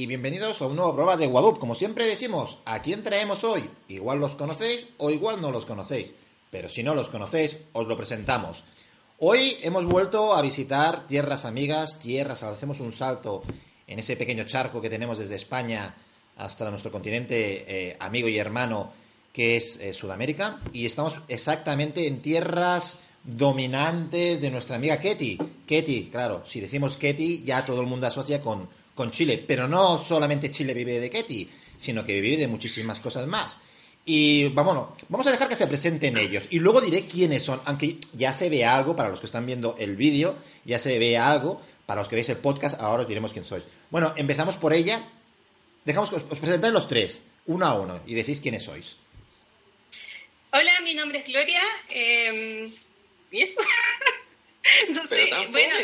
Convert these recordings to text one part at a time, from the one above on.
y bienvenidos a un nuevo programa de Guadup. Como siempre decimos, ¿a quién traemos hoy? Igual los conocéis o igual no los conocéis, pero si no los conocéis, os lo presentamos. Hoy hemos vuelto a visitar tierras amigas, tierras, hacemos un salto en ese pequeño charco que tenemos desde España hasta nuestro continente eh, amigo y hermano que es eh, Sudamérica y estamos exactamente en tierras dominantes de nuestra amiga Ketty. Ketty, claro, si decimos Ketty ya todo el mundo asocia con, con Chile, pero no solamente Chile vive de Ketty, sino que vive de muchísimas cosas más. Y vamos, vamos a dejar que se presenten ellos. Y luego diré quiénes son, aunque ya se ve algo para los que están viendo el vídeo, ya se ve algo. Para los que veis el podcast, ahora os diremos quién sois. Bueno, empezamos por ella. Dejamos que os, os los tres, uno a uno, y decís quiénes sois. Hola, mi nombre es Gloria. Eh, ¿Y eso? no sé, Pero bueno,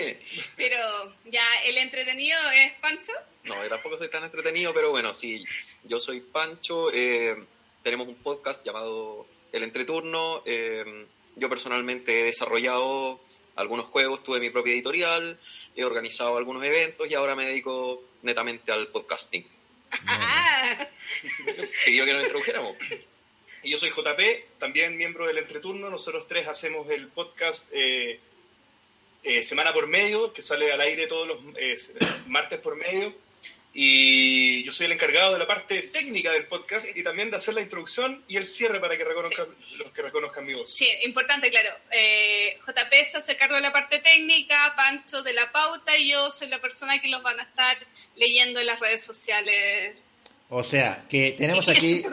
pero ya el entretenido es Pancho. No, yo tampoco soy tan entretenido, pero bueno, sí, yo soy Pancho, eh, tenemos un podcast llamado El Entreturno, eh, yo personalmente he desarrollado algunos juegos, tuve mi propia editorial, he organizado algunos eventos y ahora me dedico netamente al podcasting. Ah, Pidió que nos introdujéramos. Y yo soy JP, también miembro del Entreturno. Nosotros tres hacemos el podcast eh, eh, semana por medio, que sale al aire todos los eh, martes por medio. Y yo soy el encargado de la parte técnica del podcast Sí. y también de hacer la introducción y el cierre para que reconozcan los que reconozcan mi voz. sí, importante, claro. Eh, JP se hace cargo de la parte técnica, Pancho de la pauta y yo soy la persona que los van a estar leyendo en las redes sociales. O sea, que tenemos aquí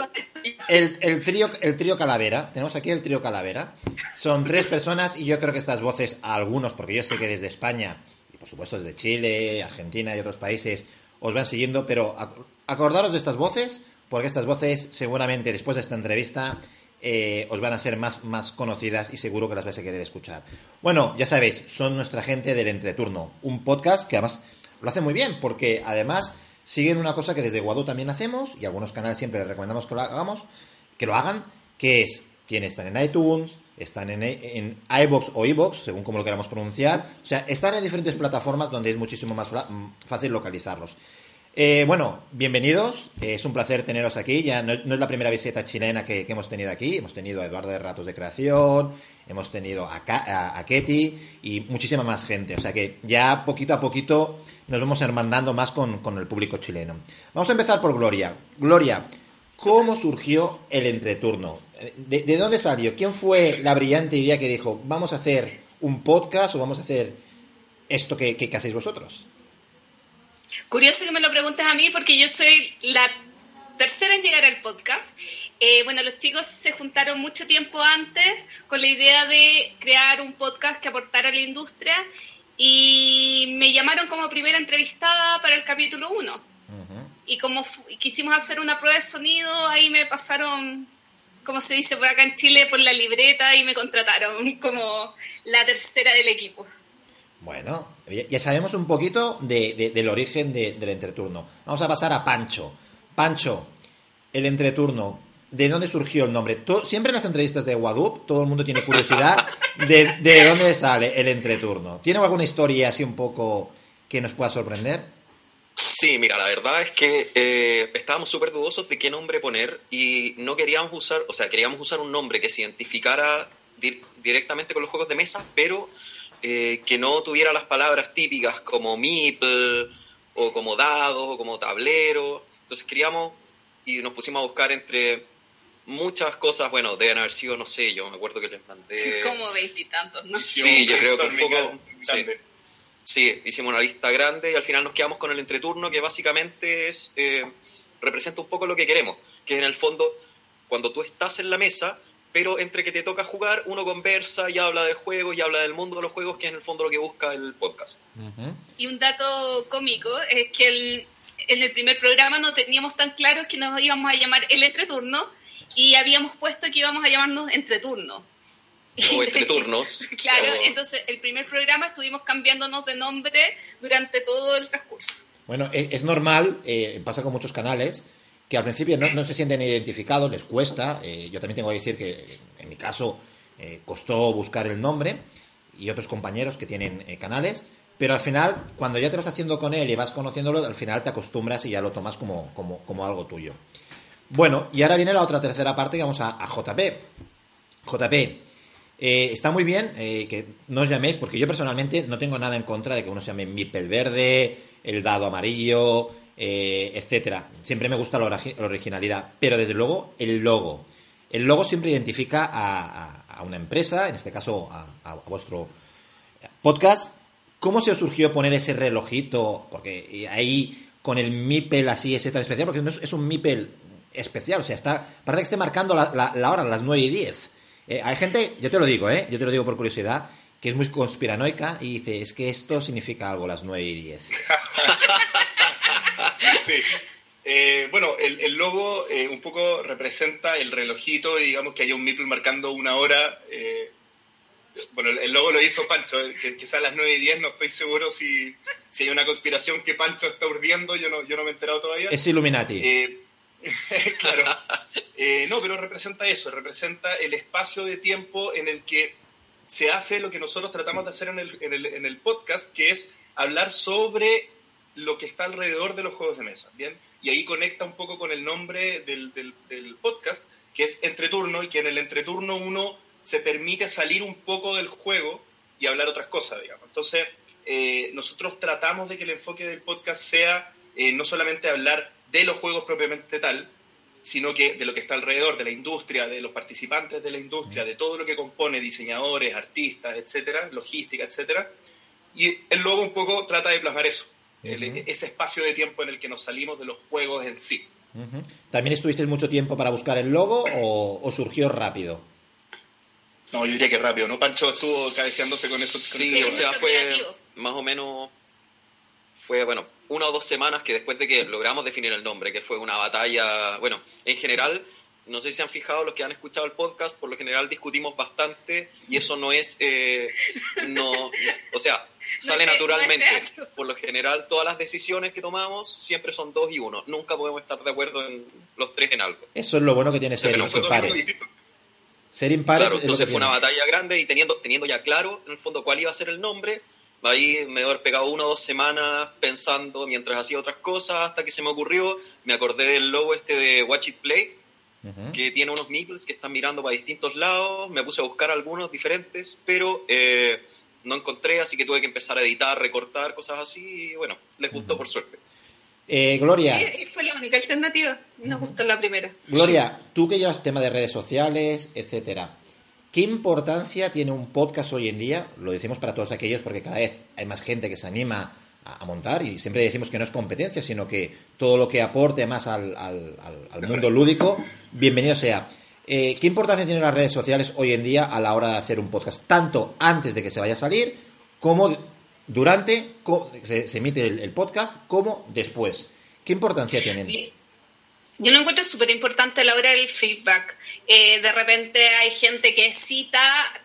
el, el trío el trío Calavera. Tenemos aquí el trío Calavera. Son tres personas y yo creo que estas voces, a algunos, porque yo sé que desde España, y por supuesto desde Chile, Argentina y otros países, os van siguiendo, pero ac- acordaros de estas voces, porque estas voces seguramente después de esta entrevista eh, os van a ser más, más conocidas y seguro que las vais a querer escuchar. Bueno, ya sabéis, son nuestra gente del entreturno, un podcast que además lo hace muy bien, porque además siguen una cosa que desde Guadu también hacemos, y algunos canales siempre les recomendamos que lo hagamos, que lo hagan, que es, tiene, están en iTunes, están en, en iBox o iBox, según como lo queramos pronunciar, o sea, están en diferentes plataformas donde es muchísimo más fácil localizarlos. Eh, bueno, bienvenidos, es un placer teneros aquí, ya no, es la primera visita chilena que hemos tenido aquí, hemos tenido a Eduardo de Ratos de Creación, hemos tenido a, a, a Ketty y muchísima más gente, o sea que ya poquito a poquito nos vamos hermandando más con, el público chileno. Vamos a empezar por Gloria. Gloria, ¿cómo surgió el entreturno? ¿De, de dónde salió? ¿Quién fue la brillante idea que dijo, vamos a hacer un podcast o vamos a hacer esto que- que hacéis vosotros? Curioso que me lo preguntes a mí porque yo soy la tercera en llegar al podcast. Eh, bueno, los chicos se juntaron mucho tiempo antes con la idea de crear un podcast que aportara a la industria y me llamaron como primera entrevistada para el capítulo 1. Y como y quisimos hacer una prueba de sonido, ahí me pasaron, como se dice por acá en Chile, por la libreta y me contrataron como la tercera del equipo. Bueno, ya ya sabemos un poquito de- de- del origen de- del entreturno. Vamos a pasar a Pancho. Pancho, el entreturno, ¿de dónde surgió el nombre? To- siempre en las entrevistas de Wadup todo el mundo tiene curiosidad de, de dónde sale el entreturno. ¿Tiene alguna historia así un poco que nos pueda sorprender? Sí, mira, la verdad es que eh, estábamos súper dudosos de qué nombre poner y no queríamos usar, o sea, queríamos usar un nombre que se identificara di- directamente con los juegos de mesa, pero eh, que no tuviera las palabras típicas como meeple o como dados o como tablero. Entonces queríamos y nos pusimos a buscar entre muchas cosas, bueno, deben haber sido, no sé, yo me acuerdo que les mandé... Como veintitantos, ¿no? Sí, yo creo que un poco- grande. Sí, hicimos una lista grande y al final nos quedamos con el entreturno que básicamente es eh, representa un poco lo que queremos, que es en el fondo cuando tú estás en la mesa, pero entre que te toca jugar, uno conversa y habla del juego y habla del mundo de los juegos, que es en el fondo lo que busca el podcast. Y un dato cómico es que el- en el primer programa no teníamos tan claro que nos íbamos a llamar el entreturno y habíamos puesto que íbamos a llamarnos entreturno. O entre turnos. claro, o- entonces el primer programa estuvimos cambiándonos de nombre durante todo el transcurso. Bueno, e- es, normal, eh, pasa con muchos canales, que al principio no, no se sienten identificados, les cuesta. eh, yo también tengo que decir que en mi caso eh, costó buscar el nombre y otros compañeros que tienen eh, canales, pero al final, cuando ya te vas haciendo con él y vas conociéndolo, al final te acostumbras y ya lo tomas como, como, como algo tuyo. Bueno, y ahora viene la otra tercera parte que vamos a, a JP. JP, eh, está muy bien eh, que no os llaméis, porque yo personalmente no tengo nada en contra de que uno se llame Mipel Verde, el dado amarillo, eh, etcétera. Siempre me gusta la, originalidad, pero desde luego el logo. El logo siempre identifica a, una empresa, en este caso a, vuestro podcast. ¿Cómo se os surgió poner ese relojito? Porque ahí con el Mipel así es tan especial, porque es, un Mipel especial, o sea, está, parece que esté marcando la, la hora, las 9 y 10. Eh, hay gente, yo te lo digo, ¿eh? Yo te lo digo por curiosidad, que es muy conspiranoica y dice, es que esto significa algo las 9 y 10. sí. Eh, bueno, el, logo eh, un poco representa el relojito y digamos que hay un Mipel marcando una hora. bueno, el, logo lo hizo Pancho, que quizás a las 9 y 10 no estoy seguro si, si hay una conspiración que Pancho está urdiendo, yo no, yo no me he enterado todavía. Es Illuminati. claro. Eh, no, pero representa eso, representa el espacio de tiempo en el que se hace lo que nosotros tratamos de hacer en el, en el, en el podcast, que es hablar sobre lo que está alrededor de los juegos de mesa, ¿bien? Y ahí conecta un poco con el nombre del, del, podcast, que es entreturno, y que en el entreturno uno se permite salir un poco del juego y hablar otras cosas, digamos. Entonces, eh, nosotros tratamos de que el enfoque del podcast sea eh, no solamente hablar de los juegos propiamente tal, sino que de lo que está alrededor, de la industria, de los participantes de la industria, de todo lo que compone diseñadores, artistas, etcétera, logística, etcétera. Y el logo un poco trata de plasmar eso, ese espacio de tiempo en el que nos salimos de los juegos en sí. ¿También estuviste mucho tiempo para buscar el logo o, surgió rápido? No, yo diría que rápido, ¿no? Pancho estuvo cabeceándose con eso. sí, o sea, fue más o menos, fue, bueno, una o dos semanas que después de que logramos definir el nombre, que fue una batalla, bueno, en general, no sé si se han fijado los que han escuchado el podcast, por lo general discutimos bastante y eso no es, eh, no, o sea, sale naturalmente. Por lo general, todas las decisiones que tomamos siempre son dos y uno. Nunca podemos estar de acuerdo en los tres en algo. Eso es lo bueno que tiene ser impares. Ser impares. Claro, entonces fue una batalla grande y teniendo, teniendo ya claro, en el fondo, cuál iba a ser el nombre, Ahí me haber pegado una o dos semanas pensando mientras hacía otras cosas hasta que se me ocurrió. Me acordé del logo este de Watch It Play, que tiene unos meeples que están mirando para distintos lados. Me puse a buscar algunos diferentes, pero eh, no encontré, así que tuve que empezar a editar, recortar, cosas así. Y bueno, les gustó por suerte. Eh, Gloria. Sí, fue la única alternativa. Nos gustó la primera. Gloria, tú que llevas tema de redes sociales, etcétera. ¿Qué importancia tiene un podcast hoy en día? Lo decimos para todos aquellos porque cada vez hay más gente que se anima a, montar y siempre decimos que no es competencia, sino que todo lo que aporte más al, mundo lúdico, bienvenido sea. Eh, ¿Qué importancia tienen las redes sociales hoy en día a la hora de hacer un podcast? Tanto antes de que se vaya a salir, como durante se, se emite el, podcast, como después. ¿Qué importancia tienen? Yo lo encuentro súper importante a la hora del feedback. Eh, de repente hay gente que cita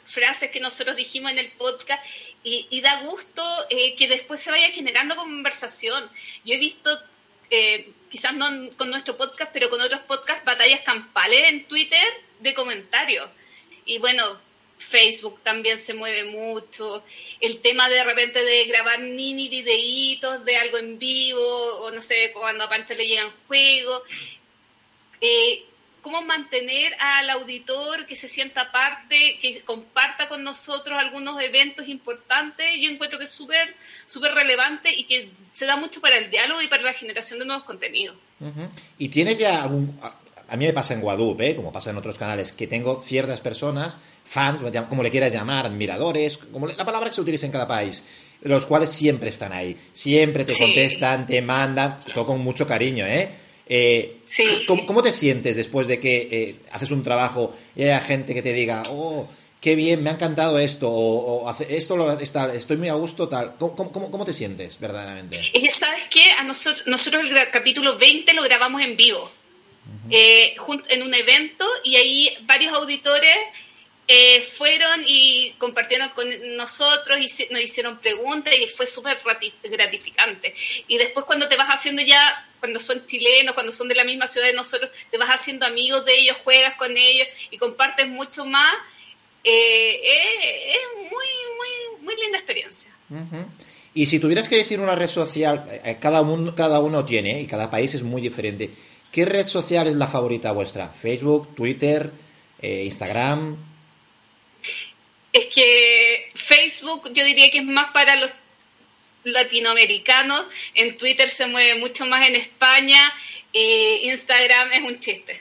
frases que nosotros dijimos en el podcast y, da gusto eh, que después se vaya generando conversación. Yo he visto, eh, quizás no con nuestro podcast, pero con otros podcasts, batallas campales en Twitter de comentarios. Y bueno, Facebook también se mueve mucho. El tema de repente de grabar mini videitos de algo en vivo, o no sé, cuando a Pancho le llegan juegos. Eh, cómo mantener al auditor que se sienta parte, que comparta con nosotros algunos eventos importantes, yo encuentro que es súper súper relevante y que se da mucho para el diálogo y para la generación de nuevos contenidos. Y tienes ya algún... A mí me pasa en Guadupe, ¿eh? como pasa en otros canales, que tengo ciertas personas, fans, como le quieras llamar, admiradores, como la palabra que se utiliza en cada país, los cuales siempre están ahí, siempre te contestan, te mandan, todo con mucho cariño, ¿eh? Eh, ¿cómo, te sientes después de que eh, haces un trabajo y haya gente que te diga, oh, qué bien, me ha encantado esto, o, esto lo, está, estoy muy a gusto, tal? ¿Cómo, te sientes verdaderamente? ¿sabes qué? A nosotros, nosotros el capítulo 20 lo grabamos en vivo, eh, en un evento, y ahí varios auditores eh, fueron y compartieron con nosotros y nos hicieron preguntas y fue súper gratificante. Y después cuando te vas haciendo ya, cuando son chilenos, cuando son de la misma ciudad de nosotros, te vas haciendo amigos de ellos, juegas con ellos y compartes mucho más, eh, es muy, muy, muy linda experiencia. Y si tuvieras que decir una red social, eh, cada, uno, cada uno tiene y cada país es muy diferente. ¿Qué red social es la favorita vuestra? ¿Facebook, Twitter, eh, Instagram? Es que Facebook yo diría que es más para los latinoamericanos, en Twitter se mueve mucho más en España, eh, Instagram es un chiste.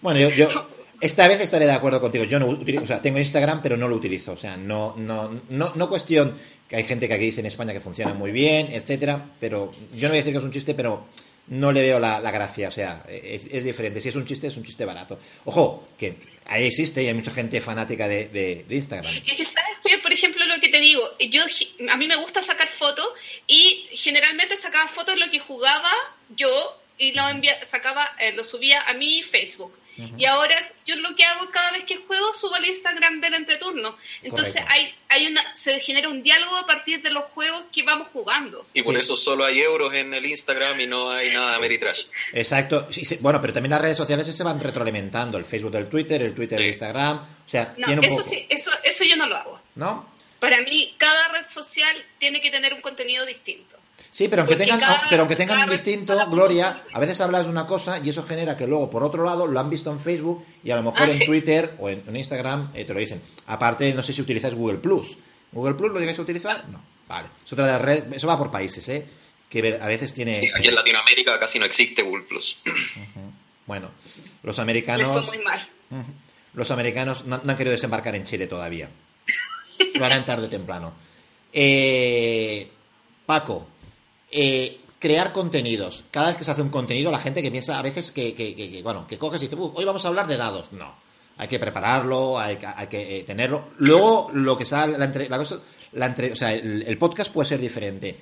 bueno, yo, esta vez estaré de acuerdo contigo. Yo no utilizo, o sea, tengo Instagram, pero no lo utilizo. O sea, no, no, no, no cuestión que hay gente que aquí dice en España que funciona muy bien, etcétera, pero yo no voy a decir que es un chiste, pero no le veo la, gracia. O sea, es, diferente. Si es un chiste, es un chiste barato. Ojo, que ahí existe y hay mucha gente fanática de, de, Instagram. Es que sabes que, por ejemplo, lo que te digo, yo a mí me gusta sacar fotos y generalmente sacaba fotos de lo que jugaba yo y lo envía, sacaba, eh, lo subía a mi Facebook. Y ahora yo lo que hago cada vez que juego subo al Instagram del entreturno. Entonces hay, hay una, se genera un diálogo a partir de los juegos que vamos jugando. Y por eso solo hay euros en el Instagram y no hay nada de Meritrash. Exacto. bueno, pero también las redes sociales se van retroalimentando. El Facebook del Twitter, el Twitter del Instagram. O sea, eso, sí, eso, eso yo no lo hago. ¿No? Para mí, cada red social tiene que tener un contenido distinto. Sí, pero aunque tengan, pero aunque tengan un distinto, Gloria, a veces hablas de una cosa y eso genera que luego, por otro lado, lo han visto en Facebook y a lo mejor ah, en Twitter o en, Instagram eh, te lo dicen. Aparte, no sé si utilizáis Google Plus. ¿Google Plus lo llegáis a utilizar? No. Vale. Es otra de las redes, eso va por países, ¿eh? Que a veces tiene... Sí, aquí en Latinoamérica casi no existe Google Plus. Bueno, los americanos... Muy mal. Los americanos no, han querido desembarcar en Chile todavía. Lo harán tarde o temprano. Eh, Paco, eh, crear contenidos. Cada vez que se hace un contenido, la gente que piensa a veces que, bueno, que coges y dices, hoy vamos a hablar de dados. No. Hay que prepararlo, hay que, eh, tenerlo. Luego, lo que sale, la, entre, la, cosa, la entre, o sea, el, podcast puede ser diferente.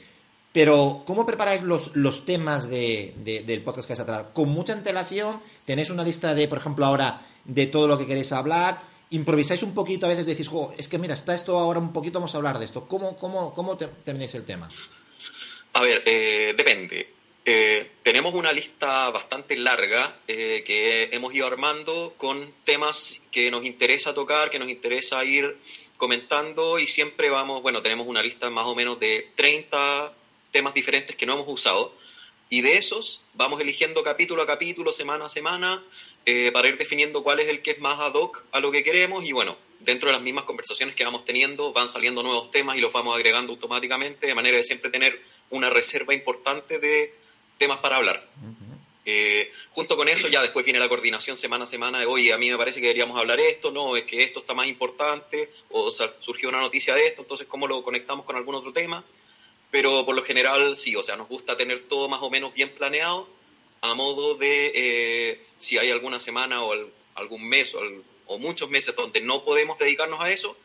Pero, ¿cómo preparáis los, los temas de, del podcast que vais a tratar? ¿Con mucha antelación? ¿Tenéis una lista de, por ejemplo, ahora, de todo lo que queréis hablar? ¿Improvisáis un poquito? A veces decís, es que mira, está esto ahora un poquito, vamos a hablar de esto. ¿Cómo, cómo, cómo tenéis el tema? A ver, eh, depende. Eh, tenemos una lista bastante larga eh, que hemos ido armando con temas que nos interesa tocar, que nos interesa ir comentando y siempre vamos, bueno, tenemos una lista más o menos de 30 temas diferentes que no hemos usado y de esos vamos eligiendo capítulo a capítulo, semana a semana, para ir definiendo cuál es el que es más ad hoc a lo que queremos y bueno, dentro de las mismas conversaciones que vamos teniendo van saliendo nuevos temas y los vamos agregando automáticamente de manera de siempre tener una reserva importante de temas para hablar. Eh, junto con eso ya después viene la coordinación semana a semana de, oye, a mí me parece que deberíamos hablar esto, no, es que esto está más importante, o surgió una noticia de esto, entonces cómo lo conectamos con algún otro tema. Pero por lo general sí, o sea, nos gusta tener todo más o menos bien planeado, a modo de eh, si hay alguna semana o algún mes o, muchos meses donde no podemos dedicarnos a eso,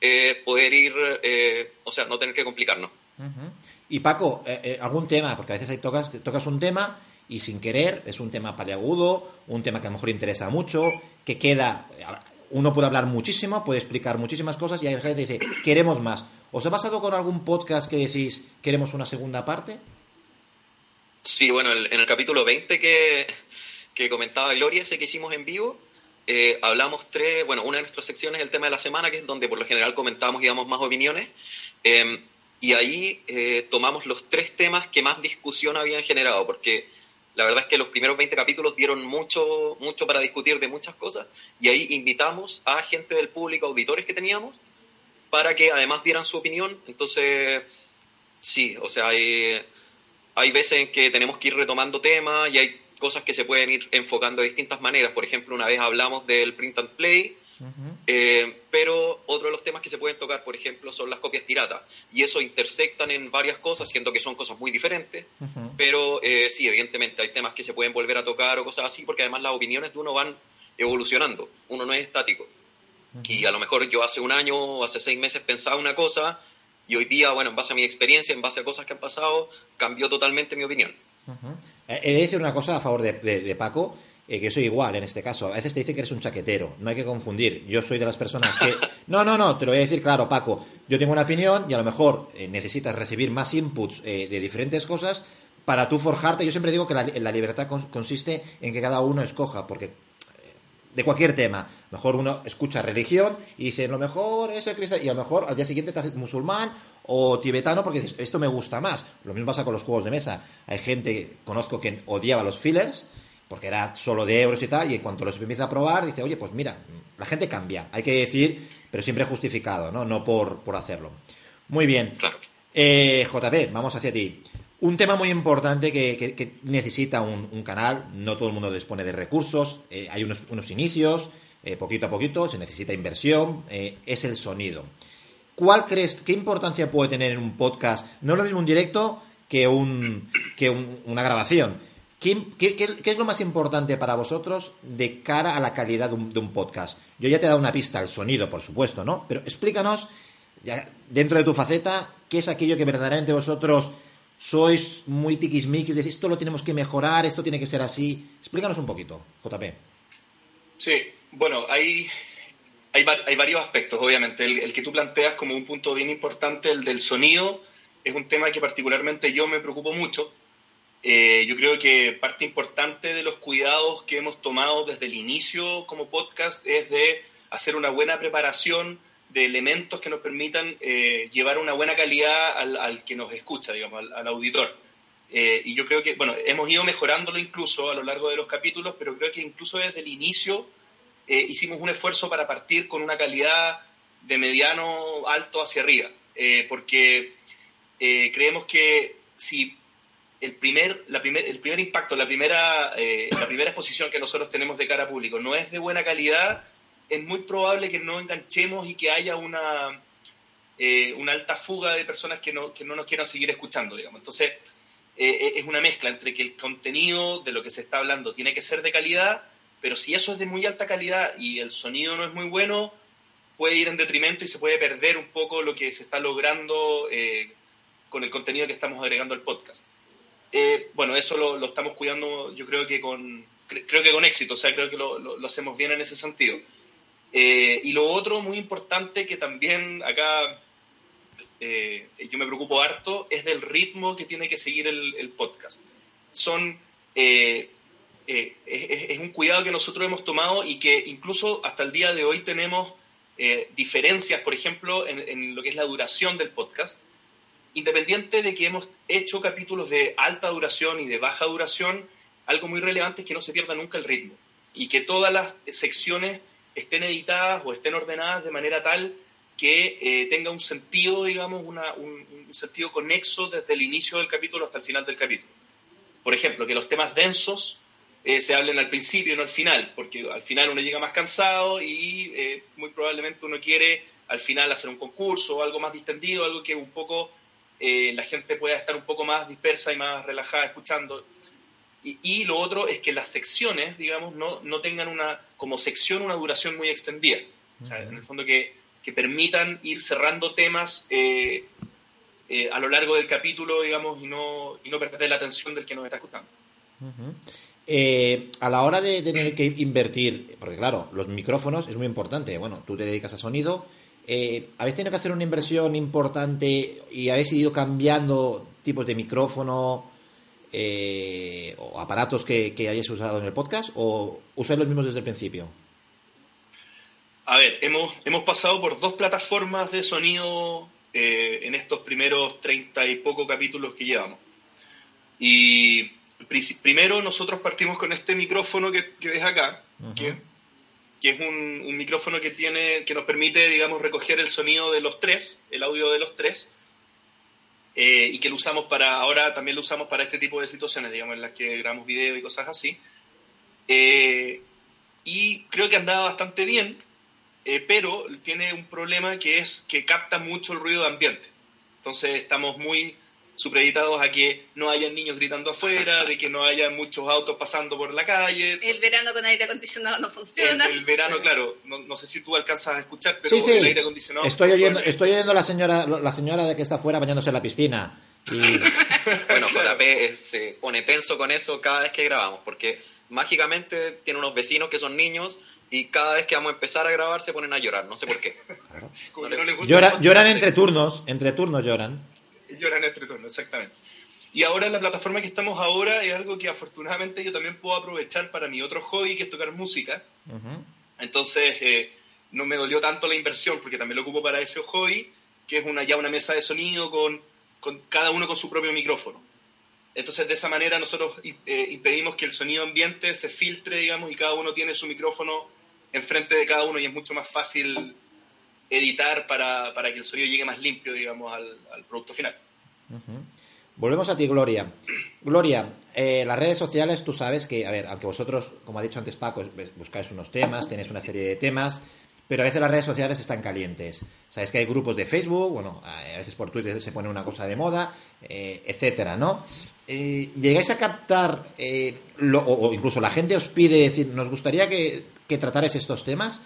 eh, poder ir, o sea, no tener que complicarnos. Y Paco, eh, eh, algún tema, porque a veces hay tocas, tocas un tema y sin querer es un tema paliagudo, un tema que a lo mejor interesa mucho, que queda, uno puede hablar muchísimo, puede explicar muchísimas cosas y hay gente que dice, queremos más. ¿Os ha pasado con algún podcast que decís, queremos una segunda parte? Sí, bueno, en el capítulo 20 que, que comentaba Gloria, ese que hicimos en vivo, eh, hablamos tres, bueno, una de nuestras secciones es el tema de la semana, que es donde por lo general comentamos y damos más opiniones. Em, y ahí eh, tomamos los tres temas que más discusión habían generado, porque la verdad es que los primeros 20 capítulos dieron mucho, mucho para discutir de muchas cosas, y ahí invitamos a gente del público, auditores que teníamos, para que además dieran su opinión. Entonces, sí, o sea, hay, hay veces en que tenemos que ir retomando temas y hay cosas que se pueden ir enfocando de distintas maneras. Por ejemplo, una vez hablamos del print and play, eh, pero otro de los temas que se pueden tocar, por ejemplo, son las copias piratas. Y eso intersectan en varias cosas, siendo que son cosas muy diferentes. Pero eh, sí, evidentemente hay temas que se pueden volver a tocar o cosas así, porque además las opiniones de uno van evolucionando. Uno no es estático. Y a lo mejor yo hace un año o hace seis meses pensaba una cosa y hoy día, bueno, en base a mi experiencia, en base a cosas que han pasado, cambió totalmente mi opinión. Eh, he de decir una cosa a favor de Paco eh, que soy igual en este caso. A veces te dice que eres un chaquetero, no hay que confundir. Yo soy de las personas que... No, no, no, te lo voy a decir claro, Paco. Yo tengo una opinión y a lo mejor eh, necesitas recibir más inputs eh, de diferentes cosas para tú forjarte. Yo siempre digo que la, la libertad consiste en que cada uno escoja, porque de cualquier tema. Mejor uno escucha religión y dice, lo mejor es el cristiano, y a lo mejor al día siguiente te haces musulmán o tibetano porque dices, esto me gusta más. Lo mismo pasa con los juegos de mesa. Hay gente, conozco que odiaba los fillers porque era solo de euros y tal, y en cuanto los empieza a probar, dice, oye, pues mira, la gente cambia, hay que decir, pero siempre justificado, ¿no? No por, por hacerlo. Muy bien. Eh, JP, vamos hacia ti. Un tema muy importante que, necesita un, canal, no todo el mundo dispone de recursos, eh, hay unos, unos inicios, eh, poquito a poquito, se necesita inversión, es el sonido. ¿Cuál crees, qué importancia puede tener en un podcast? No es lo mismo un directo que, un, que una grabación. ¿Qué, es lo más importante para vosotros de cara a la calidad de un, podcast? Yo ya te he dado una pista, el sonido, por supuesto, ¿no? Pero explícanos, dentro de tu faceta, qué es aquello que verdaderamente vosotros sois muy tiquismiquis, decís, esto lo tenemos que mejorar, esto tiene que ser así. Explícanos un poquito, JP. Sí, bueno, hay, hay, varios aspectos, obviamente. El, que tú planteas como un punto bien importante, el del sonido, es un tema que particularmente yo me preocupo mucho. Eh, yo creo que parte importante de los cuidados que hemos tomado desde el inicio como podcast es de hacer una buena preparación de elementos que nos permitan eh, llevar una buena calidad al, que nos escucha, digamos, al, auditor. Eh, y yo creo que, bueno, hemos ido mejorándolo incluso a lo largo de los capítulos, pero creo que incluso desde el inicio eh, hicimos un esfuerzo para partir con una calidad de mediano alto hacia arriba, eh, porque eh, creemos que si el primer, la primer, el primer impacto, la primera, la primera exposición que nosotros tenemos de cara a público no es de buena calidad, es muy probable que no enganchemos y que haya una, una alta fuga de personas que no, que no nos quieran seguir escuchando, digamos. Entonces, es una mezcla entre que el contenido de lo que se está hablando tiene que ser de calidad, pero si eso es de muy alta calidad y el sonido no es muy bueno, puede ir en detrimento y se puede perder un poco lo que se está logrando eh, con el contenido que estamos agregando al podcast. Eh, bueno, eso lo, estamos cuidando yo creo que con, creo que con éxito, o sea, creo que lo, hacemos bien en ese sentido. Eh, y lo otro muy importante que también acá yo me preocupo harto es del ritmo que tiene que seguir el, podcast. Son es, un cuidado que nosotros hemos tomado y que incluso hasta el día de hoy tenemos eh, diferencias, por ejemplo, en, lo que es la duración del podcast, independiente de que hemos hecho capítulos de alta duración y de baja duración, algo muy relevante es que no se pierda nunca el ritmo y que todas las secciones estén editadas o estén ordenadas de manera tal que eh, tenga un sentido, digamos, un, un, sentido conexo desde el inicio del capítulo hasta el final del capítulo. Por ejemplo, que los temas densos eh, se hablen al principio y no al final, porque al final uno llega más cansado y eh, muy probablemente uno quiere al final hacer un concurso o algo más distendido, algo que un poco eh, la gente pueda estar un poco más dispersa y más relajada escuchando. Y, lo otro es que las secciones, digamos, no, no tengan una, como sección una duración muy extendida. O sea, en el fondo que, que permitan ir cerrando temas a lo largo del capítulo, digamos, y no, y no perder la atención del que nos está escuchando. Eh, a la hora de tener que invertir, porque claro, los micrófonos es muy importante. Bueno, tú te dedicas a sonido. Eh, ¿Habéis tenido que hacer una inversión importante y habéis ido cambiando tipos de micrófono eh, o aparatos que, que, hayáis usado en el podcast o usáis los mismos desde el principio? A ver, hemos, hemos pasado por dos plataformas de sonido en estos primeros treinta y poco capítulos que llevamos. Y primero nosotros partimos con este micrófono que, ves acá, que, es un, micrófono que, tiene, que nos permite, digamos, recoger el sonido de los tres, el audio de los tres, eh, y que lo usamos para, ahora también lo usamos para este tipo de situaciones, digamos, en las que grabamos video y cosas así. Eh, y creo que andaba bastante bien, eh, pero tiene un problema que es que capta mucho el ruido de ambiente. Entonces estamos muy supeditados a que no haya niños gritando afuera, de que no haya muchos autos pasando por la calle. El verano con aire acondicionado no funciona. El, verano, claro, no, sé si tú alcanzas a escuchar, pero el aire acondicionado... Estoy oyendo, estoy oyendo a la señora, la señora de que está afuera bañándose en la piscina. bueno, JP se pone tenso con eso cada vez que grabamos, porque mágicamente tiene unos vecinos que son niños y cada vez que vamos a empezar a grabar se ponen a llorar, no sé por qué. lloran entre turnos, entre turnos lloran lloran entre turnos, exactamente. Y ahora la plataforma que estamos ahora es algo que afortunadamente yo también puedo aprovechar para mi otro hobby, que es tocar música. Entonces, eh, no me dolió tanto la inversión, porque también lo ocupo para ese hobby. que es una, ya una mesa de sonido con, con cada uno con su propio micrófono. Entonces, de esa manera nosotros eh, impedimos que el sonido ambiente se filtre, digamos, y cada uno tiene su micrófono enfrente de cada uno y es mucho más fácil editar para, para que el sonido llegue más limpio, digamos, al, producto final. Volvemos a ti, Gloria. Gloria, eh, las redes sociales, tú sabes que, a ver, aunque vosotros, como ha dicho antes Paco, buscáis unos temas, tenéis una serie de temas, pero a veces las redes sociales están calientes. Sabes que hay grupos de Facebook, bueno, a veces por Twitter se pone una cosa de moda, eh, etcétera, ¿no? Eh, ¿Llegáis a captar, o, incluso la gente os pide decir, nos gustaría que, que tratarais estos temas?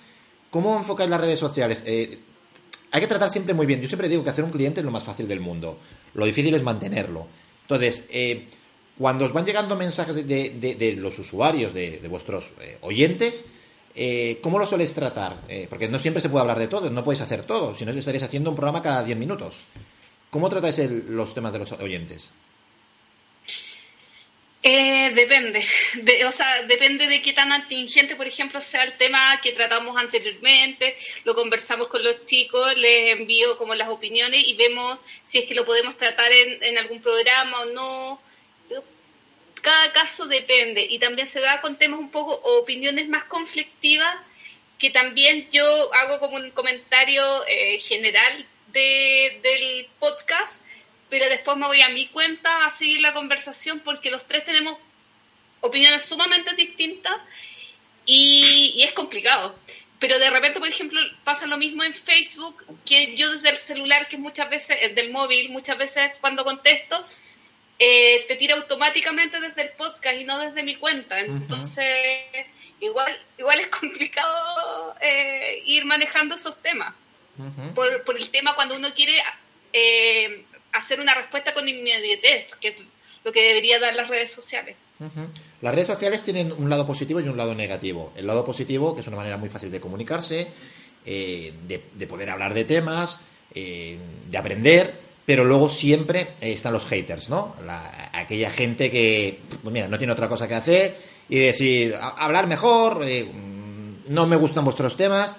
¿Cómo enfocáis las redes sociales? hay que tratar siempre muy bien. Yo siempre digo que hacer un cliente es lo más fácil del mundo. Lo difícil es mantenerlo. Entonces, eh, cuando os van llegando mensajes de, los usuarios, de, vuestros eh, oyentes, eh, ¿cómo lo soléis tratar? porque no siempre se puede hablar de todo, no podéis hacer todo, si no estaréis haciendo un programa cada 10 minutos. ¿Cómo tratáis los temas de los oyentes? Eh, depende, o sea, depende de qué tan atingente, por ejemplo, sea el tema que tratamos anteriormente, lo conversamos con los chicos, les envío como las opiniones y vemos si es que lo podemos tratar en, en algún programa o no. Cada caso depende y también se da con temas un poco opiniones más conflictivas que también yo hago como un comentario eh, general de, del podcast pero después me voy a mi cuenta a seguir la conversación porque los tres tenemos opiniones sumamente distintas y, es complicado. Pero de repente, por ejemplo, pasa lo mismo en Facebook, que yo desde el celular, que muchas veces, eh, del móvil, muchas veces cuando contesto, eh, te tira automáticamente desde el podcast y no desde mi cuenta. Entonces, igual, igual es complicado eh, ir manejando esos temas. por, por, el tema cuando uno quiere hacer una respuesta con inmediatez, que es lo que debería dar las redes sociales. Las redes sociales tienen un lado positivo y un lado negativo. El lado positivo, que es una manera muy fácil de comunicarse, eh, de, poder hablar de temas, eh, de aprender, pero luego siempre están los haters, ¿no? aquella gente que, pues mira, no tiene otra cosa que hacer y decir, hablar mejor, eh, no me gustan vuestros temas.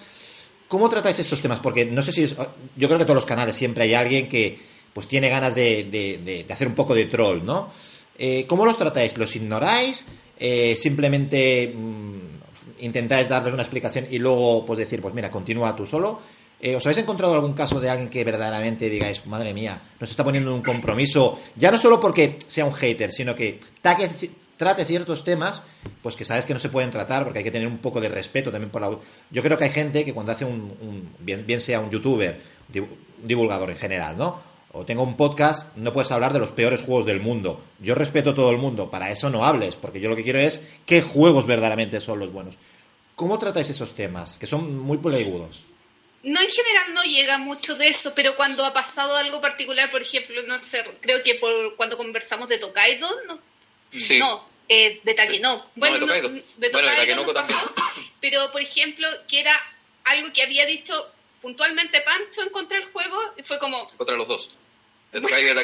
¿Cómo tratáis estos temas? Porque no sé si... yo creo que todos los canales siempre hay alguien que, pues tiene ganas de, hacer un poco de troll, ¿no? Eh, ¿Cómo los tratáis? ¿Los ignoráis? Eh, ¿Simplemente mm, intentáis darles una explicación y luego pues decir, pues mira, continúa tú solo? Eh, ¿Os habéis encontrado algún caso de alguien que verdaderamente digáis, madre mía, nos está poniendo un compromiso, ya no solo porque sea un hater, sino que trate ciertos temas, pues que sabes que no se pueden tratar porque hay que tener un poco de respeto también por la... Yo creo que hay gente que cuando hace un, bien, bien sea un youtuber, un divulgador en general, ¿no? O tengo un podcast, no puedes hablar de los peores juegos del mundo. Yo respeto a todo el mundo, para eso no hables, porque yo lo que quiero es qué juegos verdaderamente son los buenos. ¿Cómo tratáis esos temas, que son muy peleagudos? No, en general no llega mucho de eso, pero cuando ha pasado algo particular, por ejemplo, no sé, creo que por cuando conversamos de Tokaido, no, no eh, de Takenoko. Bueno, de Tokaido, de Tokaido no pasó, pero por ejemplo, que era algo que había dicho puntualmente Pancho en contra el juego, y fue como... Contra los dos. ¿De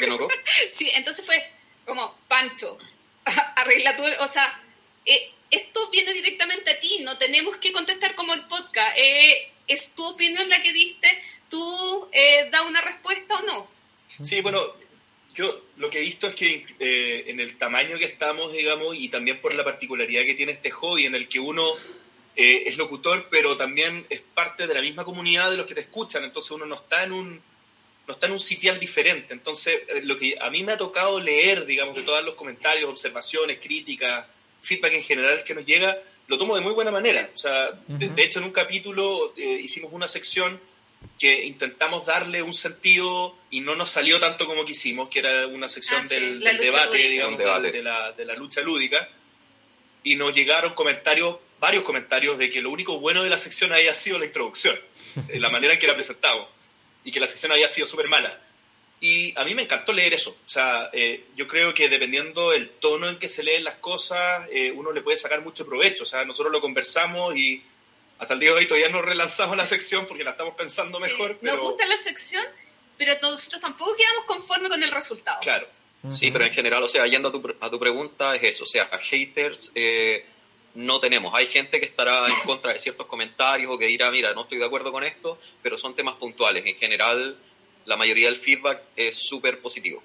no sí, entonces fue como, Pancho, arregla tu... O sea, eh, esto viene directamente a ti, no tenemos que contestar como el podcast. Eh, es tu opinión la que diste, tú eh, da una respuesta o no. Sí, bueno, yo lo que he visto es que eh, en el tamaño que estamos, digamos, y también por la particularidad que tiene este hobby, en el que uno es locutor, pero también es parte de la misma comunidad de los que te escuchan, entonces uno no está en un no está en un sitial diferente. Entonces, eh, lo que a mí me ha tocado leer, digamos, de todos los comentarios, observaciones, críticas, feedback en general que nos llega, lo tomo de muy buena manera. O sea, de, hecho, en un capítulo eh, hicimos una sección que intentamos darle un sentido y no nos salió tanto como quisimos, que era una sección ah, del, debate, digamos, De, la, de la lucha lúdica. Y nos llegaron comentarios, varios comentarios, de que lo único bueno de la sección había sido la introducción, la manera en que la presentamos y que la sección había sido súper mala. Y a mí me encantó leer eso. O sea, eh, yo creo que dependiendo del tono en que se leen las cosas, eh, uno le puede sacar mucho provecho. O sea, nosotros lo conversamos y hasta el día de hoy todavía no relanzamos la sección porque la estamos pensando mejor. Nos gusta la sección, pero nosotros tampoco quedamos conformes con el resultado. Claro. Sí, pero en general, o sea, yendo a tu, a tu pregunta, es eso. O sea, haters... Eh, no tenemos. Hay gente que estará en contra de ciertos comentarios o que dirá, mira, no estoy de acuerdo con esto, pero son temas puntuales. En general, la mayoría del feedback es súper positivo.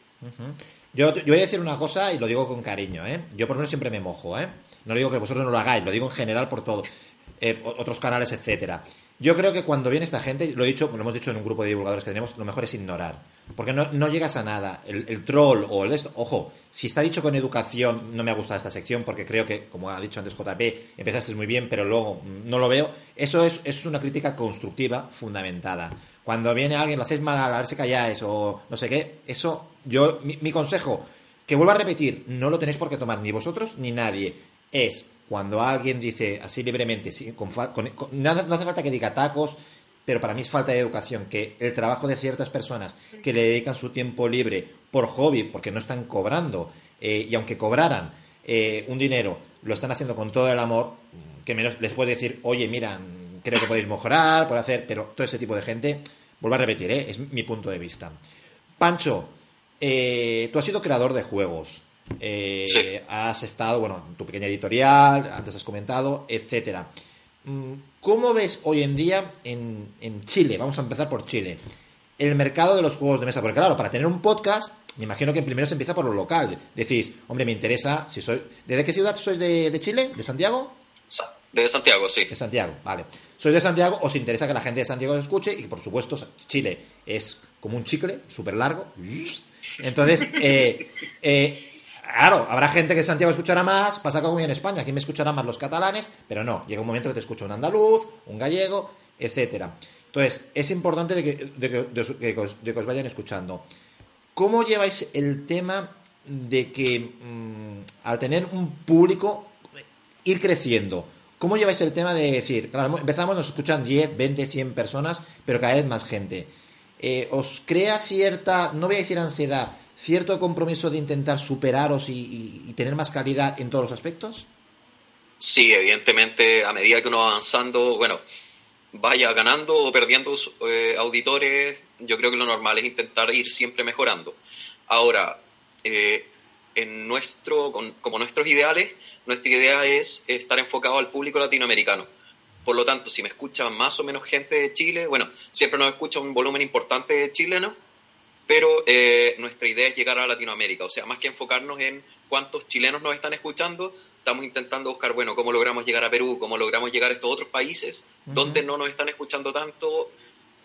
yo, yo, voy a decir una cosa y lo digo con cariño, ¿eh? Yo por lo menos siempre me mojo, ¿eh? No digo que vosotros no lo hagáis, lo digo en general por todo, eh, otros canales, etcétera. Yo creo que cuando viene esta gente, lo he dicho, lo hemos dicho en un grupo de divulgadores que tenemos, lo mejor es ignorar. Porque no, llegas a nada. El, troll o el esto, ojo, si está dicho con educación, no me ha gustado esta sección porque creo que, como ha dicho antes JP, empezaste muy bien, pero luego no lo veo. Eso es, es una crítica constructiva, fundamentada. Cuando viene alguien, lo hacéis mal, a ver si calláis o no sé qué, eso, yo, mi, mi consejo, que vuelvo a repetir, no lo tenéis por qué tomar ni vosotros ni nadie. Es cuando alguien dice así libremente, con, no, hace falta que diga tacos, pero para mí es falta de educación, que el trabajo de ciertas personas que le dedican su tiempo libre por hobby, porque no están cobrando, eh, y aunque cobraran eh, un dinero, lo están haciendo con todo el amor, que menos les puede decir, oye, mira, creo que podéis mejorar, puede hacer, pero todo ese tipo de gente, vuelvo a repetir, ¿eh? es mi punto de vista. Pancho, tú has sido creador de juegos. Eh, has estado, bueno, en tu pequeña editorial, antes has comentado, etcétera. Mm, ¿Cómo ves hoy en día en, Chile? Vamos a empezar por Chile. El mercado de los juegos de mesa. Porque claro, para tener un podcast, me imagino que primero se empieza por lo local. Decís, hombre, me interesa, si soy... ¿Desde qué ciudad sois de, Chile? ¿De Santiago? De Santiago, sí. De Santiago, vale. Sois de Santiago, os interesa que la gente de Santiago os escuche y por supuesto Chile es como un chicle, súper largo. Entonces, eh, eh, Claro, habrá gente que en Santiago escuchará más, pasa como en España, aquí me escucharán más los catalanes, pero no, llega un momento que te escucha un andaluz, un gallego, etcétera. Entonces, es importante de que, os, vayan escuchando. ¿Cómo lleváis el tema de que mm, al tener un público, ir creciendo? ¿Cómo lleváis el tema de decir, claro, empezamos, nos escuchan 10, 20, 100 personas, pero cada vez más gente? Eh, ¿Os crea cierta, no voy a decir ansiedad, cierto compromiso de intentar superaros y, tener más calidad en todos los aspectos? Sí, evidentemente, a medida que uno va avanzando, bueno, vaya ganando o perdiendo eh, auditores, yo creo que lo normal es intentar ir siempre mejorando. Ahora, eh, en nuestro, como nuestros ideales, nuestra idea es estar enfocado al público latinoamericano. Por lo tanto, si me escuchan más o menos gente de Chile, bueno, siempre nos escucha un volumen importante de chilenos, pero eh, nuestra idea es llegar a Latinoamérica, o sea, más que enfocarnos en cuántos chilenos nos están escuchando, estamos intentando buscar, bueno, cómo logramos llegar a Perú, cómo logramos llegar a estos otros países donde no nos están escuchando tanto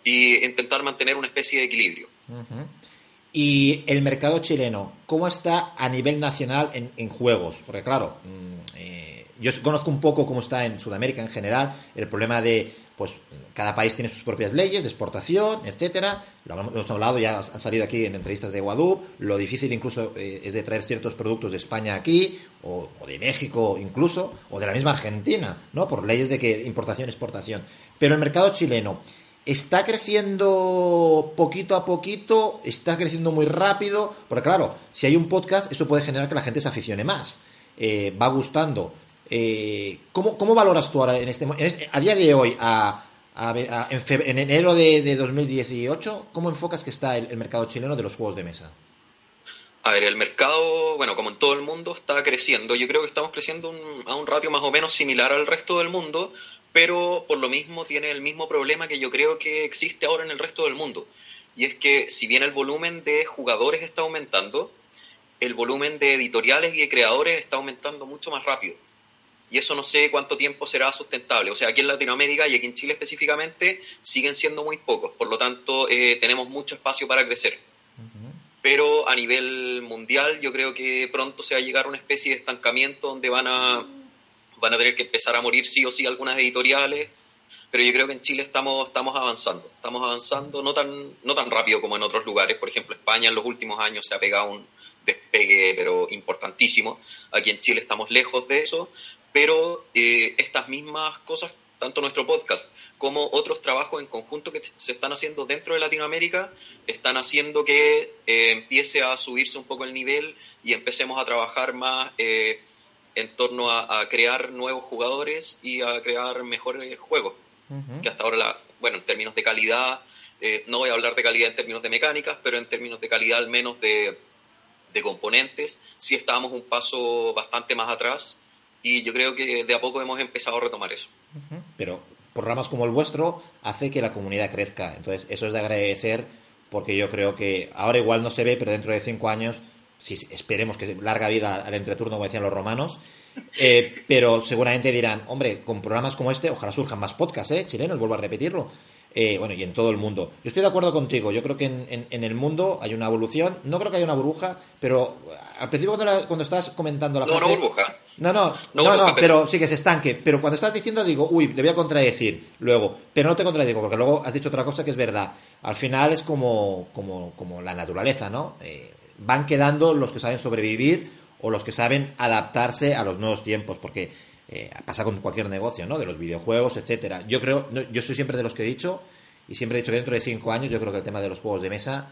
y intentar mantener una especie de equilibrio. Y el mercado chileno, ¿cómo está a nivel nacional en, juegos? Porque claro, mm, eh, yo conozco un poco cómo está en Sudamérica en general, el problema de pues cada país tiene sus propias leyes de exportación, etcétera. Lo hemos hablado, ya han salido aquí en entrevistas de Guadú. Lo difícil incluso eh, es de traer ciertos productos de España aquí, o, de México incluso, o de la misma Argentina, ¿no? Por leyes de que importación, exportación. Pero el mercado chileno está creciendo poquito a poquito, está creciendo muy rápido, porque claro, si hay un podcast, eso puede generar que la gente se aficione más. Eh, va gustando eh, ¿cómo, ¿cómo, valoras tú ahora en este, a día de hoy, en, enero de, 2018, cómo enfocas que está el, mercado chileno de los juegos de mesa? A ver, el mercado, bueno, como en todo el mundo, está creciendo. Yo creo que estamos creciendo a un ratio más o menos similar al resto del mundo, pero por lo mismo tiene el mismo problema que yo creo que existe ahora en el resto del mundo. Y es que si bien el volumen de jugadores está aumentando, el volumen de editoriales y de creadores está aumentando mucho más rápido y eso no sé cuánto tiempo será sustentable. O sea, aquí en Latinoamérica y aquí en Chile específicamente siguen siendo muy pocos, por lo tanto eh, tenemos mucho espacio para crecer. Pero a nivel mundial yo creo que pronto se va a llegar a una especie de estancamiento donde van a, van a tener que empezar a morir sí o sí algunas editoriales, pero yo creo que en Chile estamos, estamos avanzando, estamos avanzando no tan, no tan rápido como en otros lugares. Por ejemplo, España en los últimos años se ha pegado un despegue, pero importantísimo. Aquí en Chile estamos lejos de eso, pero eh, estas mismas cosas, tanto nuestro podcast como otros trabajos en conjunto que se están haciendo dentro de Latinoamérica, están haciendo que eh, empiece a subirse un poco el nivel y empecemos a trabajar más eh, en torno a, crear nuevos jugadores y a crear mejores juegos. Que hasta ahora, la, bueno, en términos de calidad, no voy a hablar de calidad en términos de mecánicas, pero en términos de calidad al menos de, de componentes, sí estábamos un paso bastante más atrás y yo creo que de a poco hemos empezado a retomar eso. Pero programas como el vuestro hace que la comunidad crezca. Entonces, eso es de agradecer porque yo creo que ahora igual no se ve, pero dentro de cinco años, si esperemos que larga vida al entreturno, como decían los romanos, eh, pero seguramente dirán, hombre, con programas como este, ojalá surjan más podcasts, ¿eh? Chilenos, vuelvo a repetirlo. Eh, bueno, y en todo el mundo. Yo estoy de acuerdo contigo. Yo creo que en, en, el mundo hay una evolución. No creo que haya una burbuja, pero al principio cuando, cuando estabas comentando la no, frase... No, burbuja. No, no, no, no, pero sí que se estanque. Pero cuando estás diciendo, digo, uy, le voy a contradecir luego. Pero no te contradigo, porque luego has dicho otra cosa que es verdad. Al final es como, como, como la naturaleza, ¿no? Eh, van quedando los que saben sobrevivir o los que saben adaptarse a los nuevos tiempos, porque eh, pasa con cualquier negocio, ¿no? De los videojuegos, etcétera. Yo creo, yo soy siempre de los que he dicho, y siempre he dicho que dentro de cinco años, yo creo que el tema de los juegos de mesa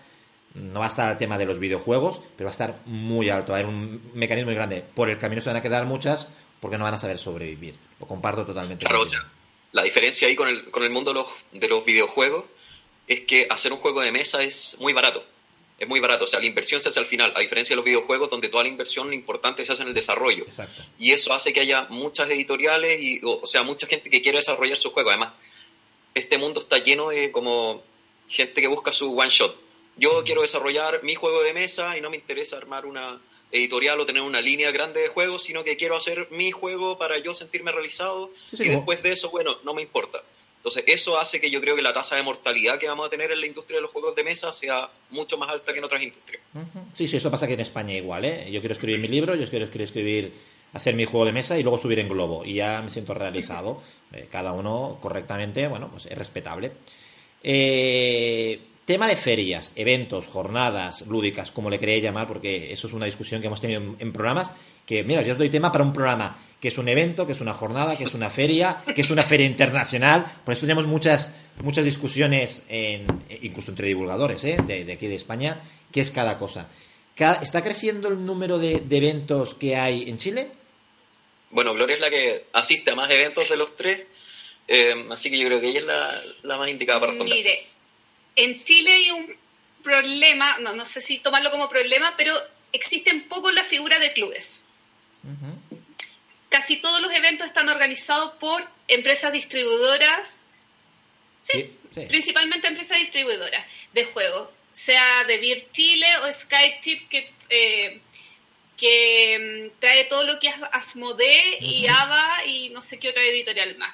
no va a estar el tema de los videojuegos, pero va a estar muy alto, va a haber un mecanismo muy grande. Por el camino se van a quedar muchas porque no van a saber sobrevivir. Lo comparto totalmente. Claro, o sea, la diferencia ahí con el, con el mundo de los, de los videojuegos es que hacer un juego de mesa es muy barato. Es muy barato, o sea, la inversión se hace al final, a diferencia de los videojuegos donde toda la inversión importante se hace en el desarrollo. Exacto. Y eso hace que haya muchas editoriales y, o, sea, mucha gente que quiere desarrollar su juego. Además, este mundo está lleno de como gente que busca su one shot. Yo quiero desarrollar mi juego de mesa y no me interesa armar una editorial o tener una línea grande de juegos, sino que quiero hacer mi juego para yo sentirme realizado y después de eso, bueno, no me importa. Entonces, eso hace que yo creo que la tasa de mortalidad que vamos a tener en la industria de los juegos de mesa sea mucho más alta que en otras industrias. Sí, sí, eso pasa aquí en España igual, ¿eh? Yo quiero escribir mi libro, yo quiero escribir, hacer mi juego de mesa y luego subir en globo. Y ya me siento realizado. Eh, cada uno correctamente, bueno, pues es respetable. Eh, tema de ferias, eventos, jornadas lúdicas, como le queréis llamar, porque eso es una discusión que hemos tenido en, en programas. Que, mira, yo os doy tema para un programa que es un evento, que es una jornada, que es una feria, que es una feria internacional. Por eso tenemos muchas, muchas discusiones, en, incluso entre divulgadores ¿eh? de, aquí de España, qué es cada cosa. ¿Está creciendo el número de, eventos que hay en Chile? Bueno, Gloria es la que asiste a más eventos de los tres, eh, así que yo creo que ella es la, más indicada para responder. Mire, en Chile hay un problema, no, no sé si tomarlo como problema, pero existen poco la figura de clubes casi todos los eventos están organizados por empresas distribuidoras, principalmente empresas distribuidoras de juegos, sea de Beer Chile o SkyTip que, eh, que mm, trae todo lo que es Asmodee y ABA y no sé qué otra editorial más.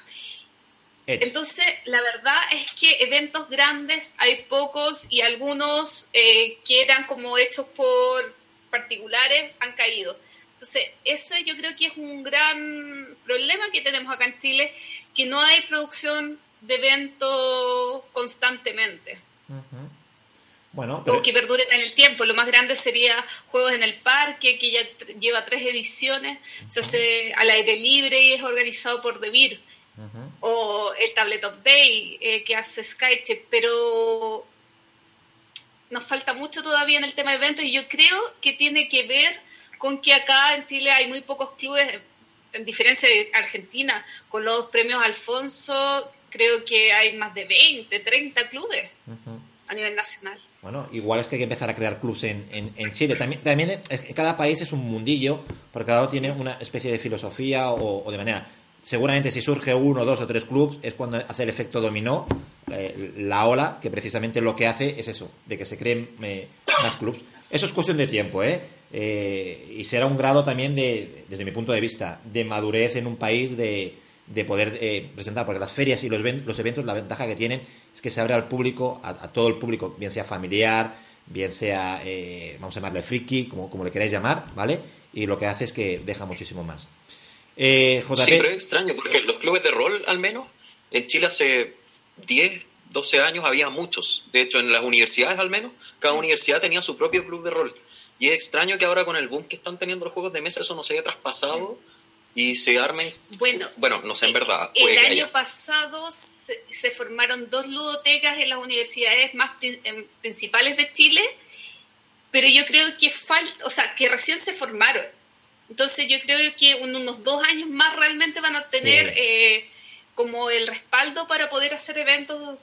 Entonces, la verdad es que eventos grandes hay pocos y algunos eh, que eran como hechos por particulares han caído. Entonces, ese yo creo que es un gran problema que tenemos acá en Chile, que no hay producción de eventos constantemente. Bueno, pero... O que perduren en el tiempo. Lo más grande sería Juegos en el Parque, que ya lleva tres ediciones, se hace al aire libre y es organizado por DeVir. O el Tabletop Day, eh, que hace Skytech, pero nos falta mucho todavía en el tema de eventos y yo creo que tiene que ver con que acá en Chile hay muy pocos clubes, en diferencia de Argentina, con los premios Alfonso, creo que hay más de 20, 30 clubes a nivel nacional. Bueno, igual es que hay que empezar a crear clubes en, en, Chile. También, también es que cada país es un mundillo, porque cada uno tiene una especie de filosofía o, de manera. Seguramente si surge uno, dos o tres clubes es cuando hace el efecto dominó, eh, la ola, que precisamente lo que hace es eso, de que se creen eh, más clubes. Eso es cuestión de tiempo, ¿eh? Eh, y será un grado también de, desde mi punto de vista, de madurez en un país de, de poder eh, presentar, porque las ferias y los, eventos, la ventaja que tienen es que se abre al público, a, todo el público, bien sea familiar, bien sea, eh, vamos a llamarle friki, como, como le queráis llamar, ¿vale? Y lo que hace es que deja muchísimo más. JP... Sí, es extraño, porque los clubes de rol, al menos, en Chile hace 10, 12 años había muchos. De hecho, en las universidades, al menos, cada universidad tenía su propio club de rol. Y es extraño que ahora con el boom que están teniendo los juegos de mesa eso no se haya traspasado y se armen... Bueno, bueno no sé en verdad. El año pasado se, formaron dos ludotecas en las universidades más principales de Chile, pero yo creo que falta, o sea, que recién se formaron. Entonces yo creo que en unos dos años más realmente van a tener eh, como el respaldo para poder hacer eventos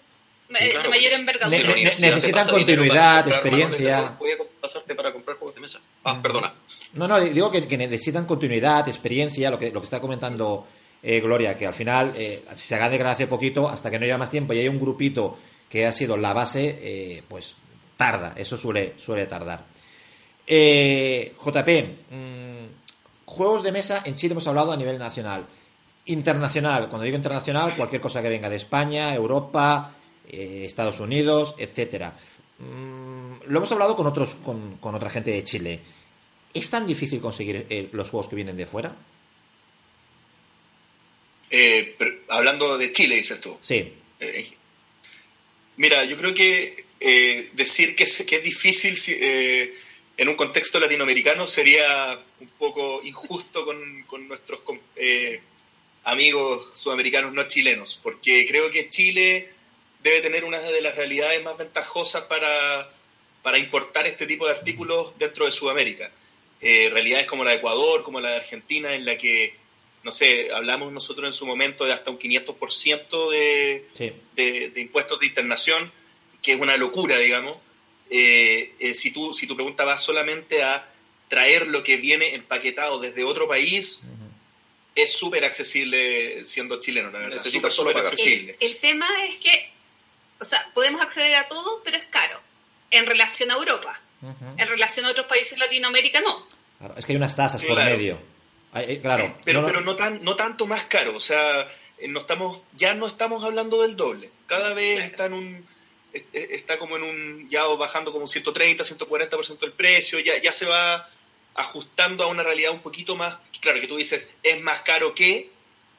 de mayor envergadura. necesitan continuidad, experiencia. Voy a pasarte para comprar juegos de mesa. Ah, perdona. No, no, digo que, necesitan continuidad, experiencia, lo que, lo que está comentando eh, Gloria, que al final eh, se haga de gracia poquito hasta que no lleva más tiempo y hay un grupito que ha sido la base, eh, pues tarda, eso suele, suele tardar. Eh, JP, mm, juegos de mesa en Chile hemos hablado a nivel nacional. Internacional, cuando digo internacional, cualquier cosa que venga de España, Europa, eh, Estados Unidos, etcétera. Mm, lo hemos hablado con otros, con, con, otra gente de Chile. ¿Es tan difícil conseguir eh, los juegos que vienen de fuera? Eh, pero, hablando de Chile, dices tú. Sí. Mira, yo creo que decir que es, que es difícil en un contexto latinoamericano sería un poco injusto con, con nuestros amigos sudamericanos no chilenos, porque creo que Chile debe tener una de las realidades más ventajosas para, para importar este tipo de artículos dentro de Sudamérica. Eh, realidades como la de Ecuador, como la de Argentina, en la que, no sé, hablamos nosotros en su momento de hasta un 500% de, Sí. de, de impuestos de internación, que es una locura, digamos. Eh, eh, si, tú, si tu pregunta va solamente a traer lo que viene empaquetado desde otro país, es súper accesible siendo chileno, la verdad. Necesitas Súper, solo pagar. accesible. El, el tema es que, o sea, podemos acceder a todo, pero es caro en relación a Europa. En relación a otros países de Latinoamérica, no. Claro, es que hay unas tasas por Claro. medio. Hay- claro, Pero, no- pero no, tan, no tanto más caro, o sea, eh, no estamos, ya no estamos hablando del doble. Cada vez Claro. está en un es- es- está como en un ya bajando como un 130, 140% el precio, ya, ya se va ajustando a una realidad un poquito más, claro que tú dices, es más caro que,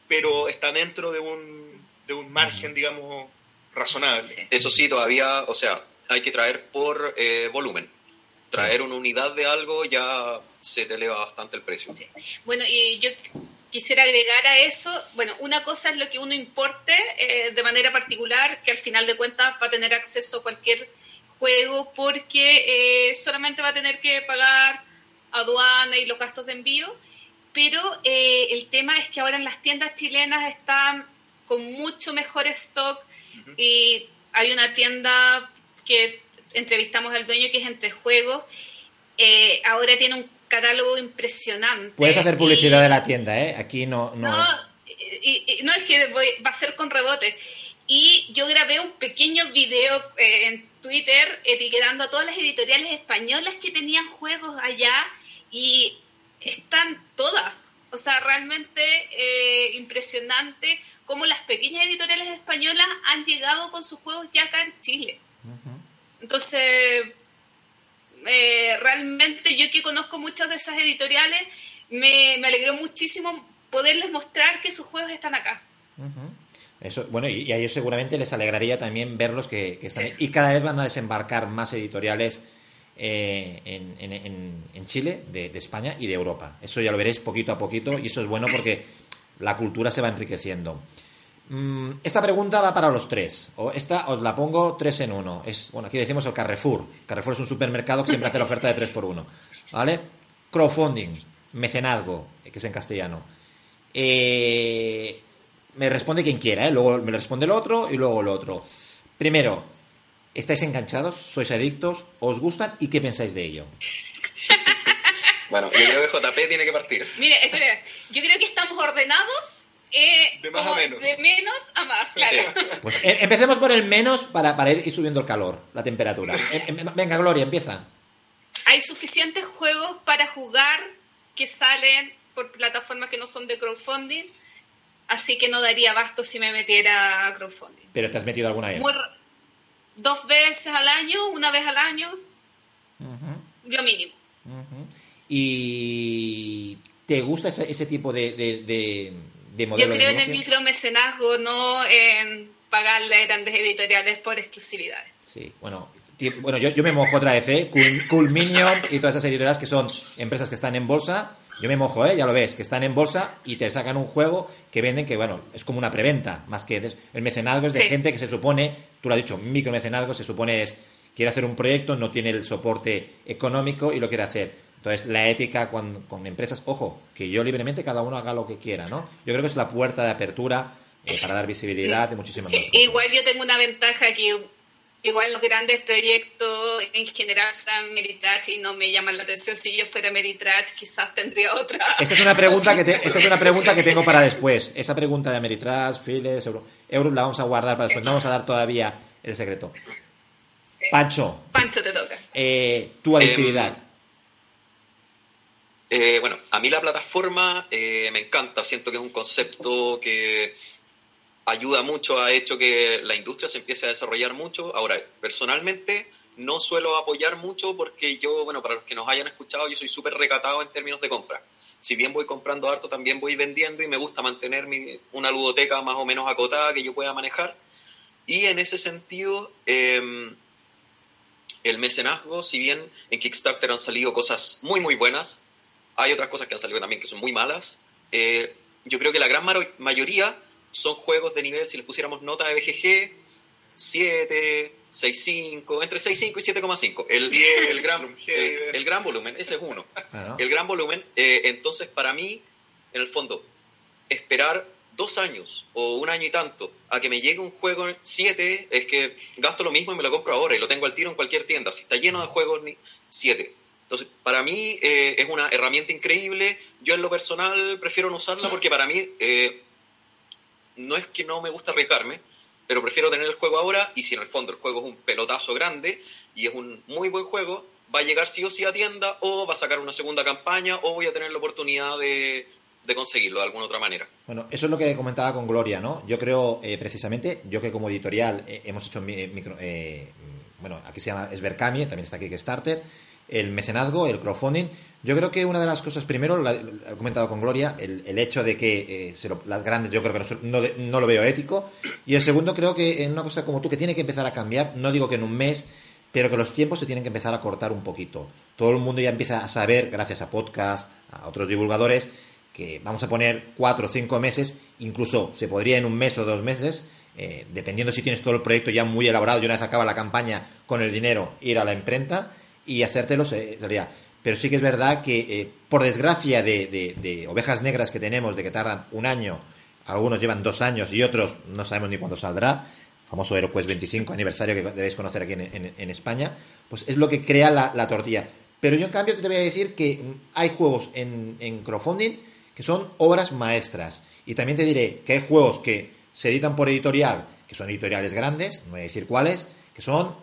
pero está dentro de un, de un margen, digamos, razonable. Sí. Eso sí, todavía, o sea, hay que traer por eh, volumen. Traer una unidad de algo ya se te eleva bastante el precio. Sí. Bueno, y yo quisiera agregar a eso, bueno, una cosa es lo que uno importe eh, de manera particular, que al final de cuentas va a tener acceso a cualquier juego porque eh, solamente va a tener que pagar aduana y los gastos de envío, pero eh, el tema es que ahora en las tiendas chilenas están con mucho mejor stock y hay una tienda que entrevistamos al dueño que es entre juegos, eh, ahora tiene un catálogo impresionante. Puedes hacer publicidad y- de la tienda, ¿eh? Aquí no... no, no, y- y- no es que voy- va a ser con rebote. Y yo grabé un pequeño video eh, en Twitter etiquetando a todas las editoriales españolas que tenían juegos allá y están todas. O sea, realmente eh, impresionante cómo las pequeñas editoriales españolas han llegado con sus juegos ya acá en Chile. Entonces, eh, realmente yo que conozco muchas de esas editoriales, me, me alegró muchísimo poderles mostrar que sus juegos están acá. Eso, bueno, y, y a ellos seguramente les alegraría también verlos que, que están... Sí. Y cada vez van a desembarcar más editoriales eh, en, Chile, de, España y de Europa. Eso ya lo veréis poquito a poquito y eso es bueno porque la cultura se va enriqueciendo. Mm, esta pregunta va para los tres. O esta os la pongo tres en uno. Es, bueno, aquí decimos el Carrefour. Carrefour es un supermercado que siempre hace la oferta de tres por uno. ¿Vale? Crowdfunding, mecenazgo, que es en castellano. Eh, me responde quien quiera, ¿eh? Luego me responde el otro y luego el otro. Primero, ¿estáis enganchados? ¿Sois adictos? ¿Os gustan? ¿Y qué pensáis de ello? Bueno, yo creo que JP tiene que partir. Mire, espera, yo creo que estamos ordenados eh, De más a menos. de menos a más, claro. Pues eh, empecemos por el menos para, para ir subiendo el calor, la temperatura. Eh, eh, venga, Gloria, empieza. Hay suficientes juegos para jugar que salen por plataformas que no son de crowdfunding, así que no daría abasto si me metiera a crowdfunding. Pero te has metido alguna vez. Muy dos veces al año, una vez al año, lo mínimo. ¿Y te gusta ese, ese tipo de, de, de, de Yo modelo creo de en el micromecenazgo, no en pagarle a grandes editoriales por exclusividades. Sí, bueno, bueno yo, yo me mojo otra vez, ¿eh? Cool, Cool Minion y todas esas editoriales que son empresas que están en bolsa. Yo me mojo, ¿eh? Ya lo ves, que están en bolsa y te sacan un juego que venden que, bueno, es como una preventa, más que el mecenazgo es de Sí. gente que se supone, tú lo has dicho, micromecenazgo se supone es, quiere hacer un proyecto, no tiene el soporte económico y lo quiere hacer. Entonces, la ética con, con empresas, ojo, que yo libremente cada uno haga lo que quiera, ¿no? Yo creo que es la puerta de apertura eh, para dar visibilidad y muchísimas Sí, más cosas. igual yo tengo una ventaja que igual los grandes proyectos en general son Meritrach y no me llaman la atención. Si yo fuera Meritrach quizás tendría otra. Esa es una pregunta que te- esa es una pregunta que tengo para después. Esa pregunta de Ameritrash, Files, Euro, Euros la vamos a guardar para después. No vamos a dar todavía el secreto. Pancho. Pancho te toca. Eh, tu adictividad. Eh, bueno, a mí la plataforma eh, me encanta, siento que es un concepto que ayuda mucho, ha hecho que la industria se empiece a desarrollar mucho. Ahora, personalmente no suelo apoyar mucho porque yo, bueno, para los que nos hayan escuchado, yo soy súper recatado en términos de compra. Si bien voy comprando harto, también voy vendiendo y me gusta mantener mi, una ludoteca más o menos acotada que yo pueda manejar. Y en ese sentido, em, el mecenazgo, si bien en Kickstarter han salido cosas muy, muy buenas, hay otras cosas que han salido también que son muy malas. Eh, yo creo que la gran mayoría son juegos de nivel, si les pusiéramos nota de BGG, 7, 6.5, entre 6.5 y 7.5. El, el, gran, el, gran volumen, ese es uno. El gran volumen, eh, entonces para mí, en el fondo, esperar dos años o un año y tanto a que me llegue un juego 7 es que gasto lo mismo y me lo compro ahora y lo tengo al tiro en cualquier tienda. Si está lleno de juegos 7. Entonces, para mí eh, es una herramienta increíble. Yo en lo personal prefiero no usarla porque para mí eh, no es que no me gusta arriesgarme, pero prefiero tener el juego ahora y si en el fondo el juego es un pelotazo grande y es un muy buen juego, va a llegar sí o sí a tienda o va a sacar una segunda campaña o voy a tener la oportunidad de, conseguirlo de alguna otra manera. Bueno, eso es lo que comentaba con Gloria, ¿no? Yo creo, eh, precisamente, yo que como editorial eh, hemos hecho, micro, eh, bueno, aquí se llama Esbercami, también está Kickstarter, el mecenazgo, el crowdfunding. Yo creo que una de las cosas, primero, lo he comentado con Gloria, el, hecho de que eh, las grandes yo creo que no, no, lo veo ético. Y el segundo, creo que en una cosa como tú, que tiene que empezar a cambiar, no digo que en un mes, pero que los tiempos se tienen que empezar a cortar un poquito. Todo el mundo ya empieza a saber, gracias a podcast, a otros divulgadores, que vamos a poner cuatro o cinco meses, incluso se podría en un mes o dos meses, eh, dependiendo si tienes todo el proyecto ya muy elaborado y una vez acaba la campaña con el dinero, ir a la imprenta y hacértelo sería. Pero sí que es verdad que, eh, por desgracia de, ovejas negras que tenemos, de que tardan un año, algunos llevan dos años y otros no sabemos ni cuándo saldrá, famoso HeroQuest 25 aniversario que debéis conocer aquí en, España, pues es lo que crea la, tortilla. Pero yo en cambio te voy a decir que hay juegos en, en crowdfunding que son obras maestras. Y también te diré que hay juegos que se editan por editorial, que son editoriales grandes, no voy a decir cuáles, que son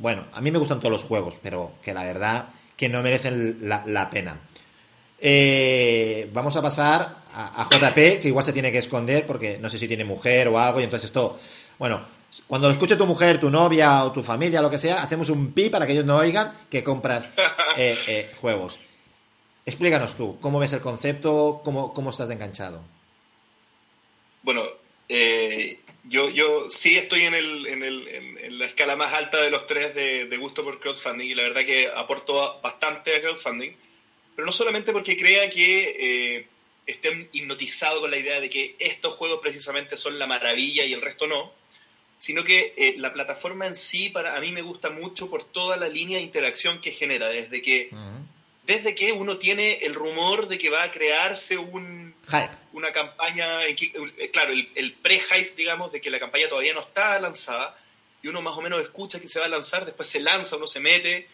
bueno, a mí me gustan todos los juegos, pero que la verdad que no merecen la, pena. Eh, vamos a pasar a, JP, que igual se tiene que esconder porque no sé si tiene mujer o algo, y entonces esto, bueno, cuando lo escuche tu mujer, tu novia o tu familia, lo que sea, hacemos un pi para que ellos no oigan que compras eh, eh, juegos. Explícanos tú, ¿cómo ves el concepto? ¿Cómo, cómo estás de enganchado? Bueno, yo, yo sí estoy en, el, en, el, en, la escala más alta de los tres de, gusto por crowdfunding y la verdad que aporto bastante a crowdfunding, pero no solamente porque crea que eh, estén hipnotizados con la idea de que estos juegos precisamente son la maravilla y el resto no, sino que eh, la plataforma en sí para a mí me gusta mucho por toda la línea de interacción que genera, desde que desde que uno tiene el rumor de que va a crearse un, una campaña, eh, claro, el, pre-hype, digamos, de que la campaña todavía no está lanzada, y uno más o menos escucha que se va a lanzar, después se lanza, uno se mete,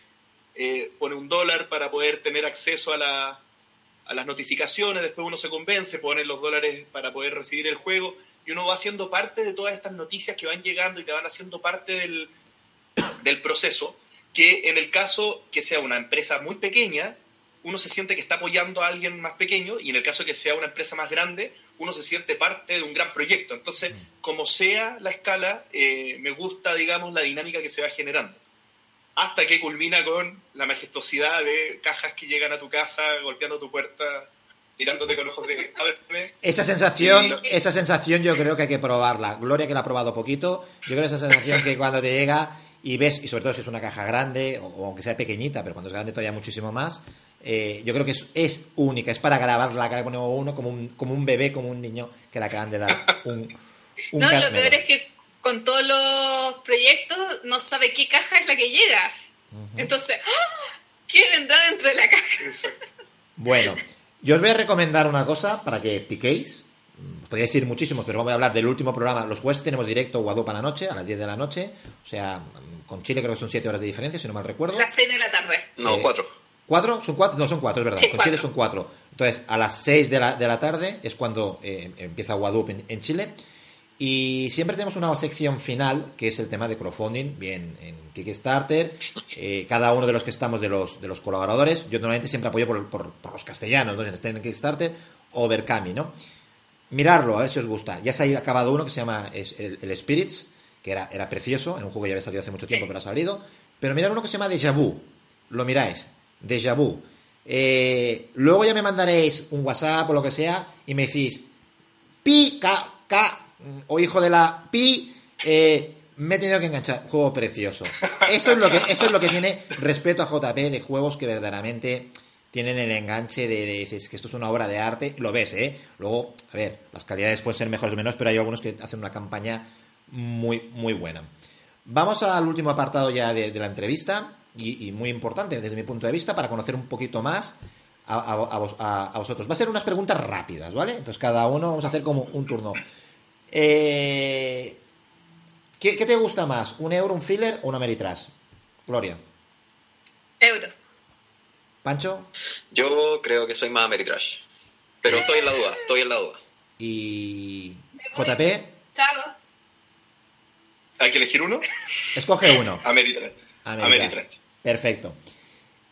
eh, pone un dólar para poder tener acceso a, la, a las notificaciones, después uno se convence, pone los dólares para poder recibir el juego, y uno va haciendo parte de todas estas noticias que van llegando y te van haciendo parte del, del proceso, que en el caso que sea una empresa muy pequeña, uno se siente que está apoyando a alguien más pequeño y en el caso de que sea una empresa más grande, uno se siente parte de un gran proyecto. Entonces, mm. como sea la escala, eh, me gusta, digamos, la dinámica que se va generando. Hasta que culmina con la majestuosidad de cajas que llegan a tu casa, golpeando tu puerta, mirándote con ojos de... Esa sensación, esa sensación yo creo que hay que probarla. Gloria que la ha probado poquito, yo creo esa sensación que cuando te llega y ves, y sobre todo si es una caja grande, o, aunque sea pequeñita, pero cuando es grande todavía muchísimo más, eh, yo creo que es, única, es para grabar la cara de uno como un, como un bebé, como un niño que le acaban de dar un... un no, lo peor es que con todos los proyectos no sabe qué caja es la que llega. Entonces, ¡ah! ¿qué vendrá dentro de la caja? Bueno, yo os voy a recomendar una cosa para que piquéis. Podría decir muchísimo, pero vamos a hablar del último programa. Los jueves tenemos directo Guadalupe a la noche, a las 10 de la noche. O sea, con Chile creo que son 7 horas de diferencia, si no mal recuerdo. Las 6 de la tarde. No, 4. Eh, ¿Cuatro? ¿Son cuatro? No, son cuatro, es verdad. con Chile son cuatro. Entonces, a las seis de la, de la tarde es cuando eh, empieza Guadalupe en, Chile. Y siempre tenemos una sección final, que es el tema de crowdfunding, bien en Kickstarter. Eh, cada uno de los que estamos de los, de los colaboradores, yo normalmente siempre apoyo por, por, por los castellanos, ¿no? Si estén en Kickstarter o Berkami, ¿no? Mirarlo, a ver si os gusta. Ya se ha acabado uno que se llama el Spirits, que era, era precioso, en un juego que ya había salido hace mucho tiempo, pero ha salido. Pero mirad uno que se llama Deja Vu. Lo miráis. Deja Vu. Eh, luego ya me mandaréis un WhatsApp o lo que sea y me decís, pi, K, K, o hijo de la pi, eh, me he tenido que enganchar. Juego precioso. Eso es lo que, eso es lo que tiene respeto a JP de juegos que verdaderamente tienen el enganche de, dices que esto es una obra de arte. Lo ves, ¿eh? Luego, a ver, las calidades pueden ser mejores o menos, pero hay algunos que hacen una campaña muy, muy buena. Vamos al último apartado ya de la entrevista y, y, muy importante desde mi punto de vista para conocer un poquito más a, a, a, vos, a, vosotros. Va a ser unas preguntas rápidas, ¿vale? Entonces cada uno vamos a hacer como un turno. Eh, ¿qué, ¿qué, te gusta más? ¿Un euro, un filler o una Meritrash? Gloria. Euro. ¿Pancho? Yo creo que soy más Ameritrash. Pero estoy en la duda, estoy en la duda. ¿Y JP? Chao. ¿Hay que elegir uno? Escoge uno. Ameritrash. Ameritrash. Perfecto.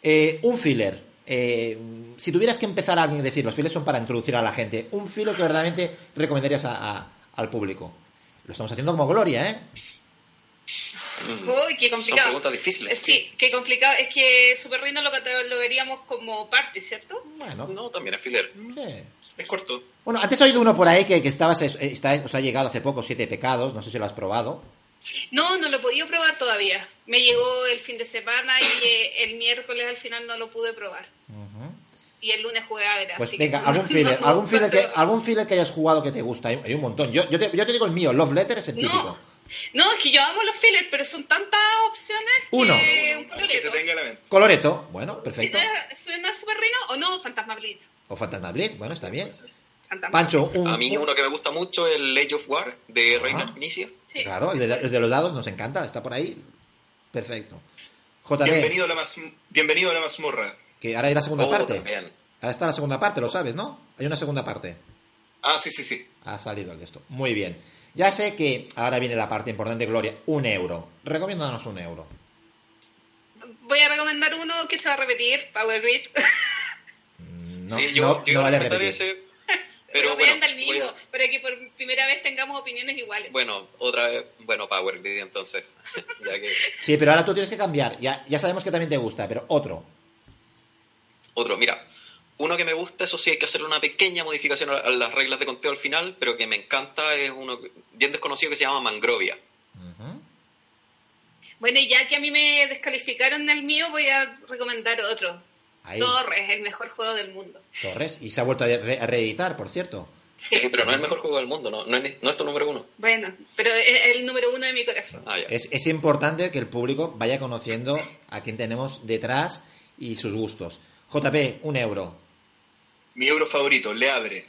Eh, un filler. Eh, si tuvieras que empezar a alguien decir, los fillers son para introducir a la gente, un filler que verdaderamente recomendarías a, a, al público. Lo estamos haciendo como Gloria, ¿eh? Uy, qué complicado. Son preguntas difíciles. Sí, qué complicado. Es que Super Ruino lo catalogaríamos como parte, ¿cierto? Bueno. No, también es filler. Sí. Es corto. Bueno, antes he oído uno por ahí que, que estabas, está, os ha llegado hace poco, Siete Pecados, no sé si lo has probado. No, no lo he podido probar todavía. Me llegó el fin de semana y eh, el miércoles al final no lo pude probar. Uh -huh. Y el lunes jugué a ver. Pues así venga, que algún filler, no algún, filler pasó. que, algún filler que hayas jugado que te gusta. Hay, hay un montón. Yo, yo, te, yo, te, digo el mío, Love Letter es el típico. No. No, es que yo amo los fillers, pero son tantas opciones Uno. que un coloreto. Que se tenga en la mente. Coloreto, bueno, perfecto. ¿Suena Super Rino o no? Fantasma Blitz. O Fantasma Blitz, bueno, está bien. Pancho, un, A mí uno que me gusta mucho es el Age of War de Reina Ah. Inicia. Sí. Claro, el de, el de, los dados nos encanta, está por ahí. Perfecto. JB, Bienvenido a la, mas, bienvenido a la mazmorra. que ahora hay la segunda Oh, parte. también. Ahora está la segunda parte, lo sabes, ¿no? Hay una segunda parte. Ah, sí, sí, sí. Ha salido el de esto. Muy bien. Ya sé que ahora viene la parte importante, Gloria. Un euro. Recomiéndanos un euro. Voy a recomendar uno que se va a repetir, Power Grid. No, sí, yo, no, yo no vale repetir. ese. Pero voy a bueno, andar el mismo, para que por primera vez tengamos opiniones iguales. bueno, otra vez, bueno, Power Grid entonces. ya que Sí, pero ahora tú tienes que cambiar. Ya, ya sabemos que también te gusta, pero otro. Otro, mira, uno que me gusta, eso sí hay que hacer una pequeña modificación a las reglas de conteo al final, pero que me encanta es uno bien desconocido que se llama Mangrovia. Bueno, y ya que a mí me descalificaron el mío, voy a recomendar otro. Ahí, Torres, el mejor juego del mundo. Torres. Y se ha vuelto a, re- a reeditar, por cierto. Sí, pero no es el mejor juego del mundo, no, no, es, no es tu número uno. Bueno, pero es el número uno de mi corazón. Ah, ya. Es, es importante que el público vaya conociendo a quién tenemos detrás y sus gustos. JP, un euro. Mi euro favorito, Le Abre.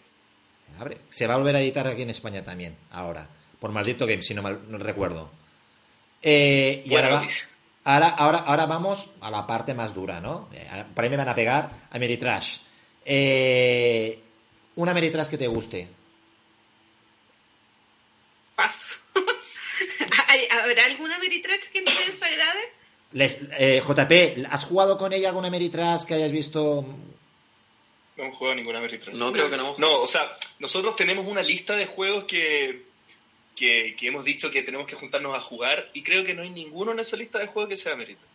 Abre. Se va a volver a editar aquí en España también, ahora. Por Maldito Game, si no mal no recuerdo. Eh, y Buena ahora, va-. Ahora, ahora, ahora vamos a la parte más dura, ¿no? Eh, ahora- Por ahí me van a pegar a Meritrash. Eh, una Meritrash que te guste. Paso. ¿Hay- ¿Habrá alguna Meritrash que no te desagrade? Les- eh, JP, ¿has jugado con ella alguna Meritrash que hayas visto? No hemos jugado ninguna Meritrash. No, creo que no hemos No, o sea, nosotros tenemos una lista de juegos que, que, que hemos dicho que tenemos que juntarnos a jugar y creo que no hay ninguno en esa lista de juegos que sea Meritrash.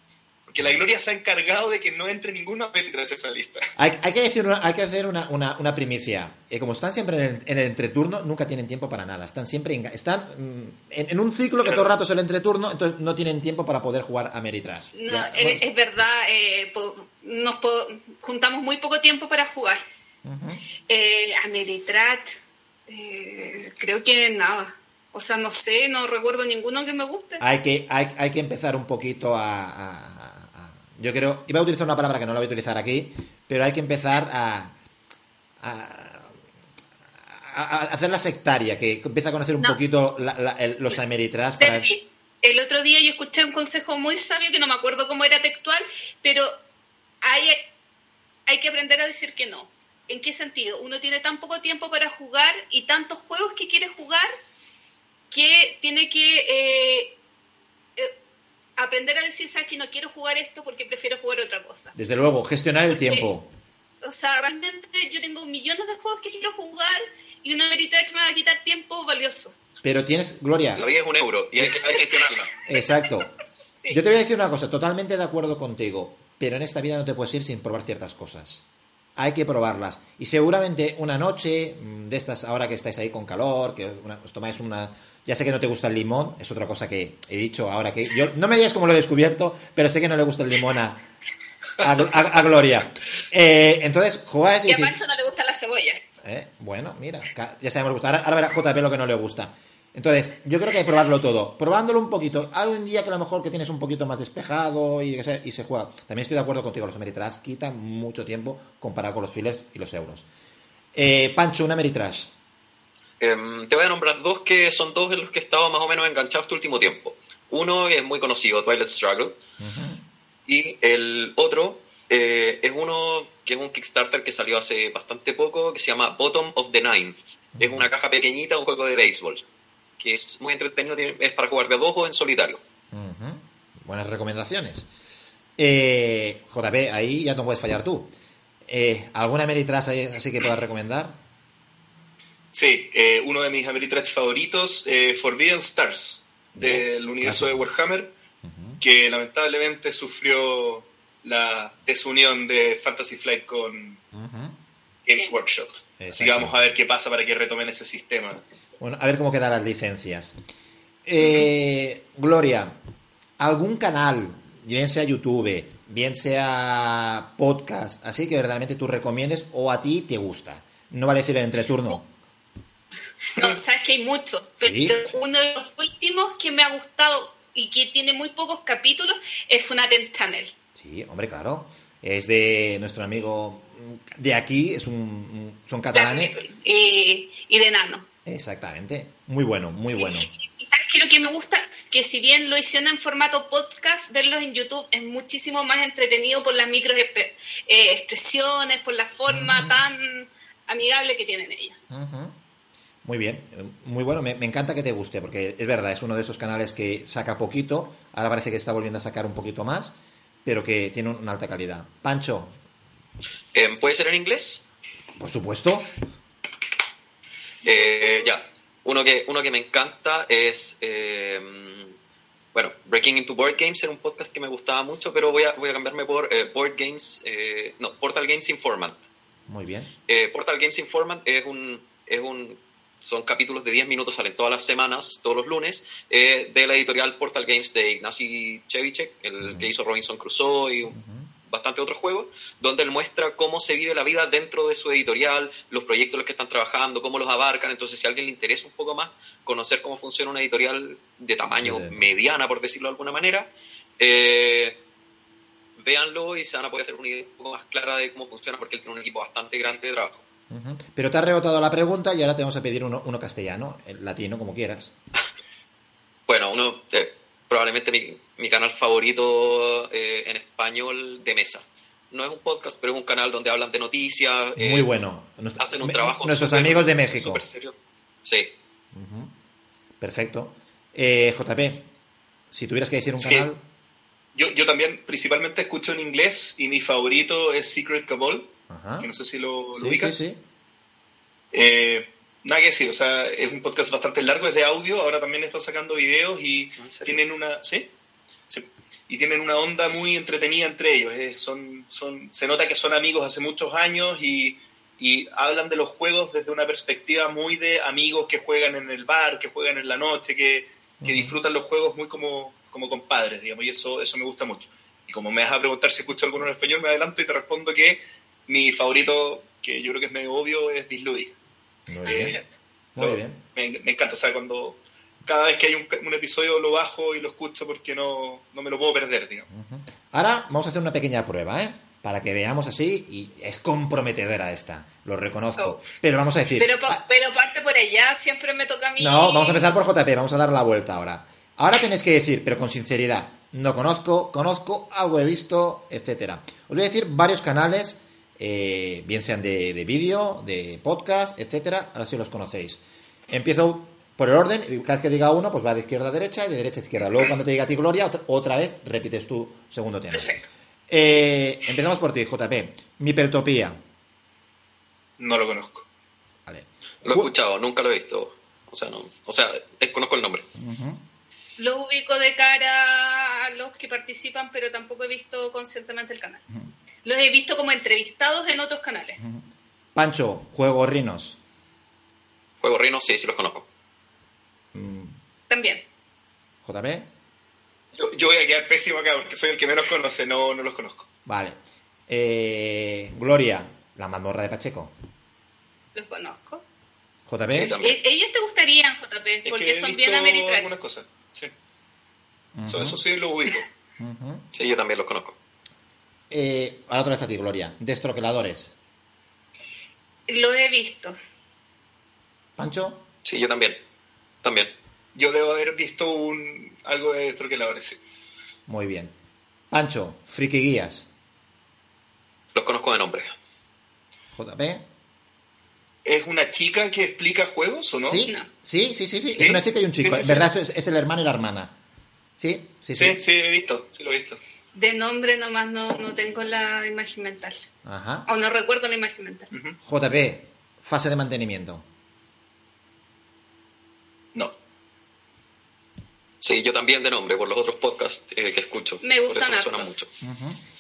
Porque la Gloria se ha encargado de que no entre ninguna Meritrash en esa lista. Hay, hay que decir una- hay que hacer una, una- una primicia. Eh, como están siempre en el, en el entreturno, nunca tienen tiempo para nada. Están siempre enga- están mm, en, en un ciclo que todo el rato es el entreturno, entonces no tienen tiempo para poder jugar a Meritrash. No, Ya, es, bueno, es verdad, eh, po- nos po- juntamos muy poco tiempo para jugar. ujú. Eh, a Meritrash, eh, creo que nada. O sea, no sé, no recuerdo ninguno que me guste. hay, que, hay, hay que empezar un poquito a, a- a- Yo creo... Iba a utilizar una palabra que no la voy a utilizar aquí, pero hay que empezar a... a hacer la sectaria, que empieza a conocer un No. poquito la- la- el- los Ameritrash para... Sí, El otro día yo escuché un consejo muy sabio que no me acuerdo cómo era textual, pero hay, hay que aprender a decir que no. ¿En qué sentido? Uno tiene tan poco tiempo para jugar y tantos juegos que quiere jugar que tiene que eh, eh, aprender a decir, sabes que no quiero jugar esto porque prefiero jugar otra cosa. Desde luego, gestionar el tiempo. O sea, realmente yo tengo millones de juegos que quiero jugar y una Meritage me va a quitar tiempo valioso. Pero tienes, Gloria. La vida es un euro y hay que saber gestionarla. Exacto. Sí. Yo te voy a decir una cosa, totalmente de acuerdo contigo, pero en esta vida no te puedes ir sin probar ciertas cosas. Hay que probarlas. Y seguramente una noche mm, de estas, ahora que estáis ahí con calor, que una- os tomáis una... Ya sé que no te gusta el limón, es otra cosa que he dicho ahora que... Yo, no me digas cómo lo he descubierto, pero sé que no le gusta el limón a, a, a- a Gloria. Eh, entonces, jugáis y Y a Pancho no le gusta la cebolla. eh, bueno, mira, ya sabemos lo que gusta. Ahora, ahora verá JP lo que no le gusta. Entonces, yo creo que hay que probarlo todo. Probándolo un poquito. Hay un día que a lo mejor que tienes un poquito más despejado y, y se juega. También estoy de acuerdo contigo, los Ameritrash quitan mucho tiempo comparado con los files y los euros. Eh, Pancho, un Ameritrash. Em, te voy a nombrar dos que son dos en los que he estado más o menos enganchado este último tiempo. Uno es muy conocido, Twilight Struggle, y el otro eh, es uno que es un Kickstarter que salió hace bastante poco, que se llama Bottom of the Nine. Es una caja pequeñita, un juego de béisbol, que es muy entretenido, es para jugar de dos o en solitario. Buenas recomendaciones. Eh, JP, ahí ya no puedes fallar tú. Eh, ¿Alguna Ameritrash ahí- así que puedas recomendar? Sí, eh, uno de mis Ameritrash favoritos, eh, Forbidden Stars, del universo de Warhammer, que lamentablemente sufrió la desunión de Fantasy Flight con. Games Workshop. Así que vamos a ver qué pasa para que retomen ese sistema. Bueno, a ver cómo quedan las licencias. Eh, Gloria, ¿algún canal, bien sea YouTube, bien sea podcast, así que verdaderamente tú recomiendes o a ti te gusta? No vale decir el entreturno. No, sabes que hay muchos, pero Sí. uno de los últimos que me ha gustado y que tiene muy pocos capítulos es Funaten Channel. Sí, hombre, claro. Es de nuestro amigo de aquí, es un, son catalanes. Y, y de Nano. Exactamente. Muy bueno, muy Sí. bueno. Sabes que lo que me gusta es que si bien lo hicieron en formato podcast, verlos en YouTube es muchísimo más entretenido por las micro eh, expresiones, por la forma tan amigable que tienen ellos. Muy bien, eh, muy bueno, me, me encanta que te guste, porque es verdad, es uno de esos canales que saca poquito, ahora parece que está volviendo a sacar un poquito más, pero que tiene una alta calidad. Pancho, Em, ¿Puede ser en inglés? por supuesto, Eh, ya, uno que, uno que me encanta es, eh, bueno, Breaking into Board Games era un podcast que me gustaba mucho, pero voy a, voy a cambiarme por eh, Board Games, eh, no, Portal Games Informant. muy bien. Eh, Portal Games Informant es un, es un, son capítulos de 10 minutos, salen todas las semanas, todos los lunes, eh, de la editorial Portal Games de Ignacy Chevicek, el que hizo Robinson Crusoe y bastante otros juegos, donde él muestra cómo se vive la vida dentro de su editorial, los proyectos en los que están trabajando, cómo los abarcan. Entonces, si a alguien le interesa un poco más conocer cómo funciona una editorial de tamaño mediana, por decirlo de alguna manera, eh, véanlo y se van a poder hacer una idea un poco más clara de cómo funciona, porque él tiene un equipo bastante grande de trabajo. Pero te has rebotado la pregunta y ahora te vamos a pedir uno, uno castellano, el latino, como quieras. Bueno, uno, eh, probablemente mi, mi canal favorito eh, en español de mesa. No es un podcast, pero es un canal donde hablan de noticias. eh, Muy bueno. Hacen un me- trabajo. Nuestros amigos de México. serio. Sí. Perfecto. Eh, JP, si tuvieras que decir un Sí. canal, Yo, yo también principalmente escucho en inglés y mi favorito es Secret Cabal, Ajá. que no sé si lo, lo Sí, sí, ubicas. sí. Eh, nada que decir, o sea, es un podcast bastante largo, es de audio, ahora también están sacando videos y ¿En serio? tienen una, ¿sí? Sí. Y tienen una onda muy entretenida entre ellos. eh, son, son, se nota que son amigos hace muchos años y, y hablan de los juegos desde una perspectiva muy de amigos que juegan en el bar, que juegan en la noche, que, que disfrutan los juegos muy como, como compadres, digamos, y eso, eso me gusta mucho. Y como me vas a preguntar si escucho alguno en español, me adelanto y te respondo que mi favorito, que yo creo que es medio obvio, es Dislúdica. Muy bien. Muy Lo- bien. Me, me encanta, o sea, cuando cada vez que hay un, un episodio lo bajo y lo escucho porque no, no me lo puedo perder, digamos. Ujú. Ahora vamos a hacer una pequeña prueba, ¿eh? Para que veamos así, y es comprometedora esta, lo reconozco. Oh. Pero vamos a decir... Pero, ah, pero parte por allá, siempre me toca a mí. no, vamos a empezar por JP, vamos a dar la vuelta ahora. Ahora tenéis que decir, pero con sinceridad, no conozco, conozco, algo he visto, etcétera. Os voy a decir varios canales, eh, bien sean de, de vídeo, de podcast, etcétera, ahora sí los conocéis. Empiezo por el orden, y cada vez que diga uno, pues va de izquierda a derecha y de derecha a izquierda. Luego, cuando te diga a ti Gloria, otra, otra vez repites tu segundo tema. Perfecto. Eh, empezamos por ti, JP. Mipertopía. No lo conozco. Vale. Lo he escuchado, nunca lo he visto. O sea, no. O sea, eh, conozco el nombre. Los ubico de cara a los que participan, pero tampoco he visto conscientemente el canal. Los he visto como entrevistados en otros canales. Pancho, Juego Rinos. Juego Rino, sí, sí los conozco. También. JP. Yo, yo voy a quedar pésimo acá porque soy el que menos conoce, no, no los conozco. Vale. Eh, Gloria, la mazmorra de Pacheco. Los conozco. JP. Sí, también. E- ellos te gustarían, JP, Es porque que he son bien algunas Ameritrash. cosas. Sí. Eso, eso sí lo ubico. Ujú. Sí, yo también los conozco. Eh, ahora otra vez a ti, Gloria. Destroqueladores. Los he visto. Pancho. Sí, yo también. También. Yo debo haber visto un algo de troqueladores, sí. Muy bien. Pancho, Friki Guías. Los conozco de nombre. JP. ¿Es una chica que explica juegos o no? ¿Sí? No. sí, sí, sí, sí. ¿Sí? Es una chica y un chico. Sí, sí, en sí. verdad es, es el hermano y la hermana. Sí, sí, sí. Sí, sí, he visto, sí lo he visto. De nombre nomás no, no tengo la imagen mental. Ajá. O no recuerdo la imagen mental. Ujú. JP, fase de mantenimiento. No. Sí, yo también de nombre, por los otros podcasts eh, que escucho. Me gustan me suena mucho.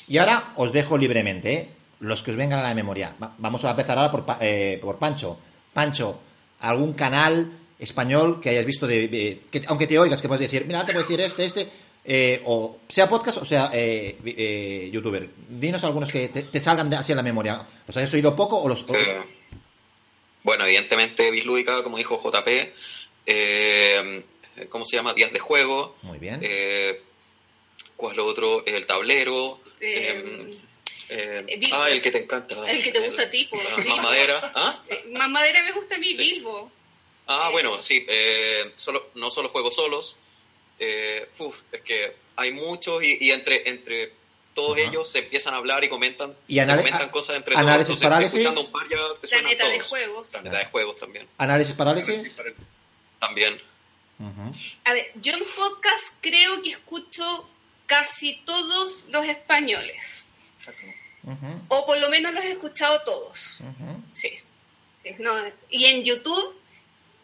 Y ahora os dejo libremente, ¿eh? los que os vengan a la memoria. Va- Vamos a empezar ahora por, Pa- eh, por Pancho. Pancho, ¿algún canal español que hayas visto de, de- que, aunque te oigas, que puedes decir, mira, te voy a decir este, este, eh, o sea podcast o sea eh, eh, youtuber. Dinos algunos que te, te salgan de, en la memoria. ¿Los hayas oído poco o los... o- Eh, bueno, evidentemente Bislúdica, como dijo JP, eh, ¿cómo se llama? Días de juego. Muy bien. Eh, ¿Cuál es lo otro? El tablero. Eh, eh, eh, ah, el que te encanta. el que te gusta a ti, ah, Más madera. ¿Ah? Más madera me gusta a mí, Bilbo. Ah, Eh, bueno, sí. eh, solo, no solo juegos solos. Eh, uf, es que hay muchos y, y entre, entre todos Ajá. ellos se empiezan a hablar y comentan, Y se comentan cosas entre análisis todos. Entonces, parálisis. escuchando un par ya te Planeta de juegos. Planeta de juegos también. Análisis parálisis. También. A ver, yo en podcast creo que escucho casi todos los españoles. O por lo menos los he escuchado todos. Sí. Sí, no, Y en YouTube,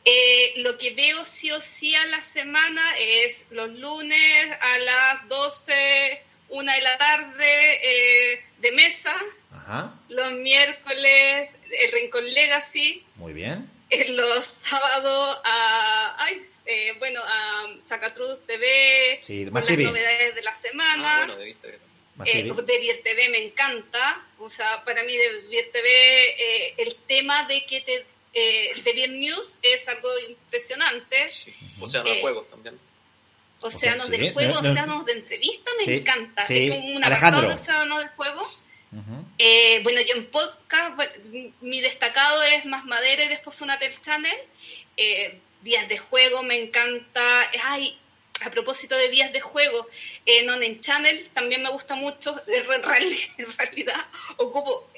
eh, lo que veo sí o sí a la semana es los lunes a las 12, una de la tarde eh, de mesa, Ajá. los miércoles el Rincón Legacy, Muy bien. eh, los sábados a, ay, eh, bueno, a Sacatruz TV, Sí, con más las TV. novedades de la semana. Ah, bueno, Eh, de Vier TV me encanta, o sea, para mí de Vier TV eh, el tema de que te, eh, el de Vier News es algo impresionante, Océano de Eh, Juegos también. Océanos sí, del Juego, no- no- Océanos de Entrevista me Sí, encanta, sí, es como un Alejandro. apartado de Océanos del Juego. Ujú. Eh, bueno, yo en podcast, bueno, mi destacado es Más Madera y después Funatel Channel. Eh, días de juego, me encanta. Ay, a propósito de días de juego, eh, Non en Channel también me gusta mucho. En en realidad, ocupo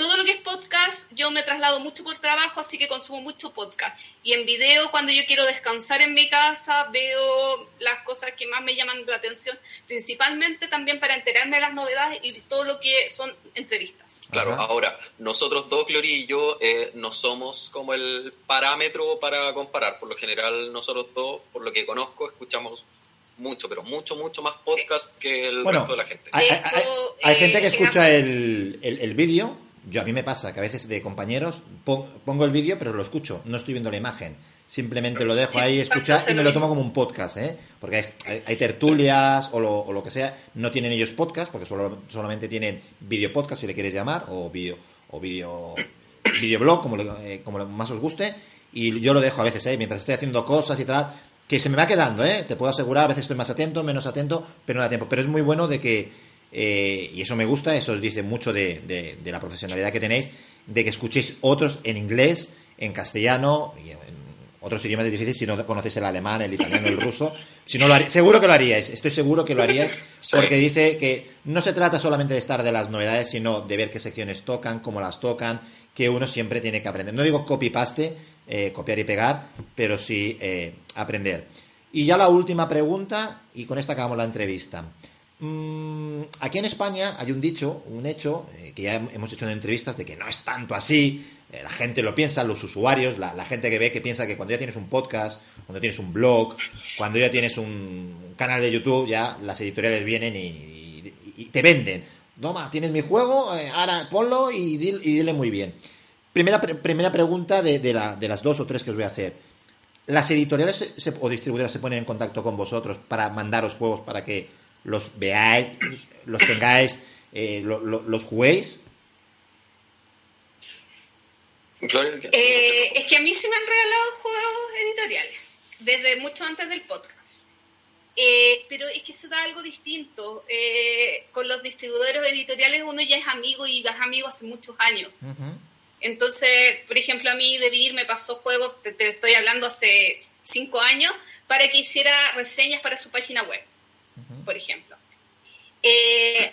todo lo que es podcast, yo me traslado mucho por trabajo, así que consumo mucho podcast. Y en video, cuando yo quiero descansar en mi casa, veo las cosas que más me llaman la atención, principalmente también para enterarme de las novedades y todo lo que son entrevistas. Claro, Ajá. ahora, nosotros dos, Glory y yo, eh, no somos como el parámetro para comparar. Por lo general, nosotros dos, por lo que conozco, escuchamos mucho, pero mucho, mucho más podcast que el Bueno, resto de la gente. Hay, eh, gente que en escucha el, el, el vídeo. Yo a mí me pasa que a veces de compañeros pon- pongo el vídeo, pero lo escucho. No estoy viendo la imagen. Simplemente lo dejo ahí escuchar y me lo tomo como un podcast, ¿eh? Porque hay, hay- hay tertulias o lo, o lo que sea. No tienen ellos podcast, porque solo, solamente tienen video podcast, si le quieres llamar, o vídeo o vídeo videoblog, como, eh, como lo más os guste. Y yo lo dejo a veces, ¿eh? Mientras estoy haciendo cosas y tal. Que se me va quedando, ¿eh? Te puedo asegurar, a veces estoy más atento, menos atento, pero no da tiempo. Pero es muy bueno de que, eh, y eso me gusta, eso os dice mucho de, de- de la profesionalidad que tenéis, de que escuchéis otros en inglés, en castellano, y en- otros idiomas es difícil si no conocéis el alemán, el italiano, el ruso. Si no lo seguro que lo haríais, estoy seguro que lo haríais, porque dice que no se trata solamente de estar de las novedades, sino de ver qué secciones tocan, cómo las tocan, que uno siempre tiene que aprender. No digo copy-paste, eh, copiar y pegar, pero sí eh, aprender. Y ya la última pregunta, y con esta acabamos la entrevista. Mm, aquí en España hay un dicho, un hecho, eh, que ya hemos hecho en entrevistas, de que no es tanto así, eh, la gente lo piensa, los usuarios, la, gente que ve que piensa que cuando ya tienes un podcast, cuando tienes un blog, cuando ya tienes un canal de YouTube, ya las editoriales vienen y, te venden. Toma, tienes mi juego, eh, ahora ponlo y, dile muy bien. Primera, primera pregunta de, de, la, de, las dos o tres que os voy a hacer. ¿Las editoriales o distribuidoras se ponen en contacto con vosotros para mandaros juegos para que los veáis, los tengáis, eh, los juguéis? Eh, es que a mí se me han regalado juegos editoriales, desde mucho antes del podcast. Eh, pero es que se da algo distinto. Eh, con los distribuidores editoriales uno ya es amigo y es amigo hace muchos años. Entonces, por ejemplo, a mí de Vir me pasó juegos, te, estoy hablando hace cinco años, para que hiciera reseñas para su página web, por ejemplo.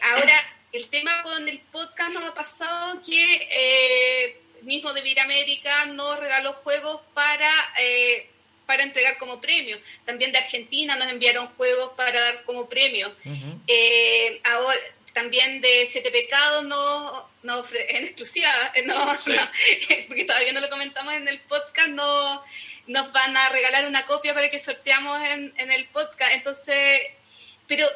ahora, el tema con el podcast nos ha pasado que mismo de Viramérica nos regaló juegos para, eh, para entregar como premio. También de Argentina nos enviaron juegos para dar como premio. Eh, ahora, también de Siete Pecados no, no en exclusiva, eh, no, porque todavía no lo comentamos en el podcast, no nos van a regalar una copia para que sorteamos en, en el podcast. Entonces, pero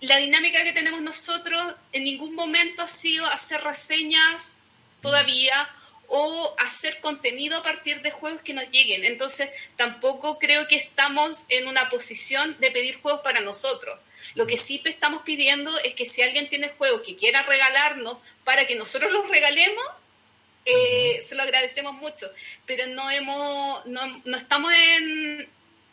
la dinámica que tenemos nosotros en ningún momento ha sido hacer reseñas todavía o hacer contenido a partir de juegos que nos lleguen. Entonces, tampoco creo que estamos en una posición de pedir juegos para nosotros. Lo que sí estamos pidiendo es que si alguien tiene juegos que quiera regalarnos para que nosotros los regalemos, eh, se lo agradecemos mucho. Pero no hemos, no, no estamos en,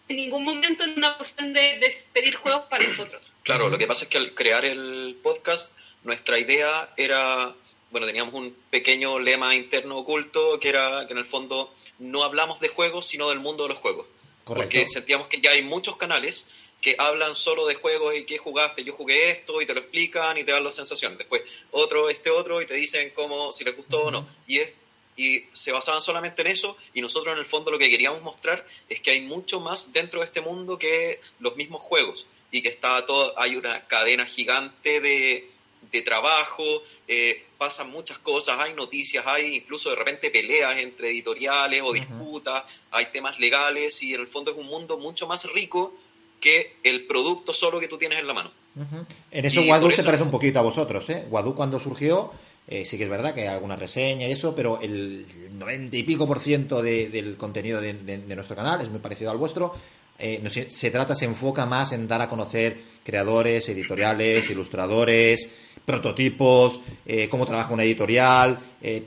en, ningún momento en una posición de, de pedir juegos para nosotros. Claro, lo que pasa es que al crear el podcast, nuestra idea era bueno, teníamos un pequeño lema interno oculto que era que en el fondo no hablamos de juegos, sino del mundo de los juegos. Porque sentíamos que ya hay muchos canales que hablan solo de juegos y qué jugaste, yo jugué esto y te lo explican y te dan la sensación. Después otro, este otro y te dicen cómo, si les gustó o no. Y, es, y se basaban solamente en eso y nosotros en el fondo lo que queríamos mostrar es que hay mucho más dentro de este mundo que los mismos juegos y que está todo, hay una cadena gigante de, de trabajo, eh, pasan muchas cosas, hay noticias, hay incluso de repente peleas entre editoriales o disputas, hay temas legales y en el fondo es un mundo mucho más rico que el producto solo que tú tienes en la mano. En eso Wadu se parece un poquito a vosotros, ¿eh? Wadu cuando surgió, eh, sí que es verdad que hay alguna reseña y eso, pero el 90 y pico por ciento del contenido de, nuestro canal es muy parecido al vuestro. Eh, se trata, se enfoca más en dar a conocer creadores, editoriales, ilustradores, prototipos, eh, cómo trabaja una editorial,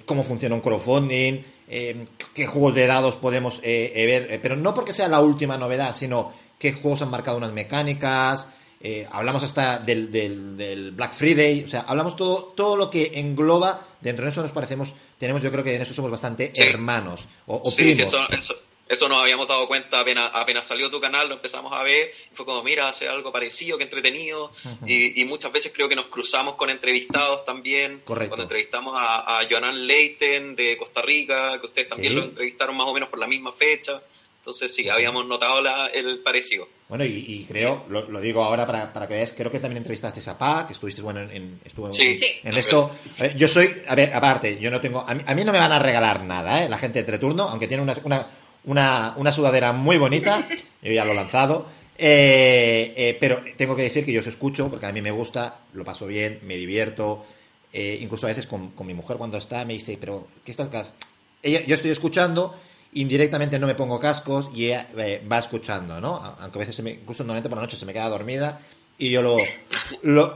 cómo funciona un crowdfunding, qué juegos de dados podemos ver, pero no porque sea la última novedad, sino qué juegos han marcado unas mecánicas, hablamos hasta del, del, Black Friday, o sea, hablamos todo, todo lo que engloba, dentro de eso nos parecemos, tenemos yo creo que en eso somos bastante hermanos o, primos. Eso nos habíamos dado cuenta apenas, apenas salió tu canal, lo empezamos a ver, y fue como, mira, hace algo parecido, que entretenido, y, muchas veces creo que nos cruzamos con entrevistados también, Correcto. cuando entrevistamos a, a Joanan Leiten de Costa Rica, que ustedes también lo entrevistaron más o menos por la misma fecha, entonces sí, habíamos notado la, el parecido. Bueno, y, creo, lo, digo ahora para, para que veáis, creo que también entrevistaste a Pa, que estuviste bueno en, estuvo en, esto. yo soy, a ver, aparte, yo no tengo, a mí, no me van a regalar nada, ¿eh? la gente de Treturno, aunque tiene una, una una, una sudadera muy bonita, yo ya lo he lanzado, eh, eh, pero tengo que decir que yo os escucho porque a mí me gusta, lo paso bien, me divierto, eh, incluso a veces con, mi mujer cuando está me dice, pero ¿qué estás? Ella, yo estoy escuchando, indirectamente no me pongo cascos y ella va escuchando, ¿no? Aunque a veces, se me, incluso normalmente por la noche se me queda dormida y yo lo,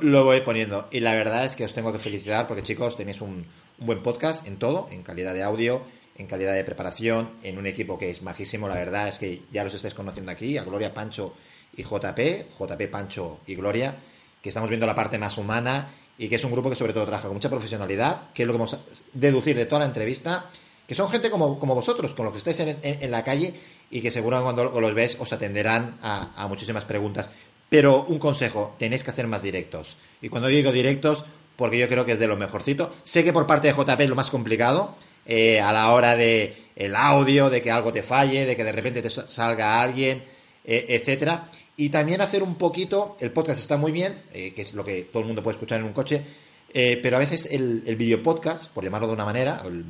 lo, voy poniendo. Y la verdad es que os tengo que felicitar porque chicos tenéis un, un buen podcast en todo, en calidad de audio en calidad de preparación, en un equipo que es majísimo, la verdad es que ya los estáis conociendo aquí, a Gloria Pancho y JP, JP Pancho y Gloria, que estamos viendo la parte más humana y que es un grupo que sobre todo trabaja con mucha profesionalidad, que es lo que vamos a deducir de toda la entrevista, que son gente como, como vosotros, con los que estáis en, la calle y que seguro cuando los ves os atenderán a, muchísimas preguntas. Pero un consejo, tenéis que hacer más directos. Y cuando digo directos, porque yo creo que es de lo mejorcito. Sé que por parte de JP es lo más complicado, eh, a la hora de el audio, de que algo te falle, de que de repente te salga alguien, eh, etcétera. Y también hacer un poquito, el podcast está muy bien, eh, que es lo que todo el mundo puede escuchar en un coche, eh, pero a veces el, el video podcast, por llamarlo de una manera, el,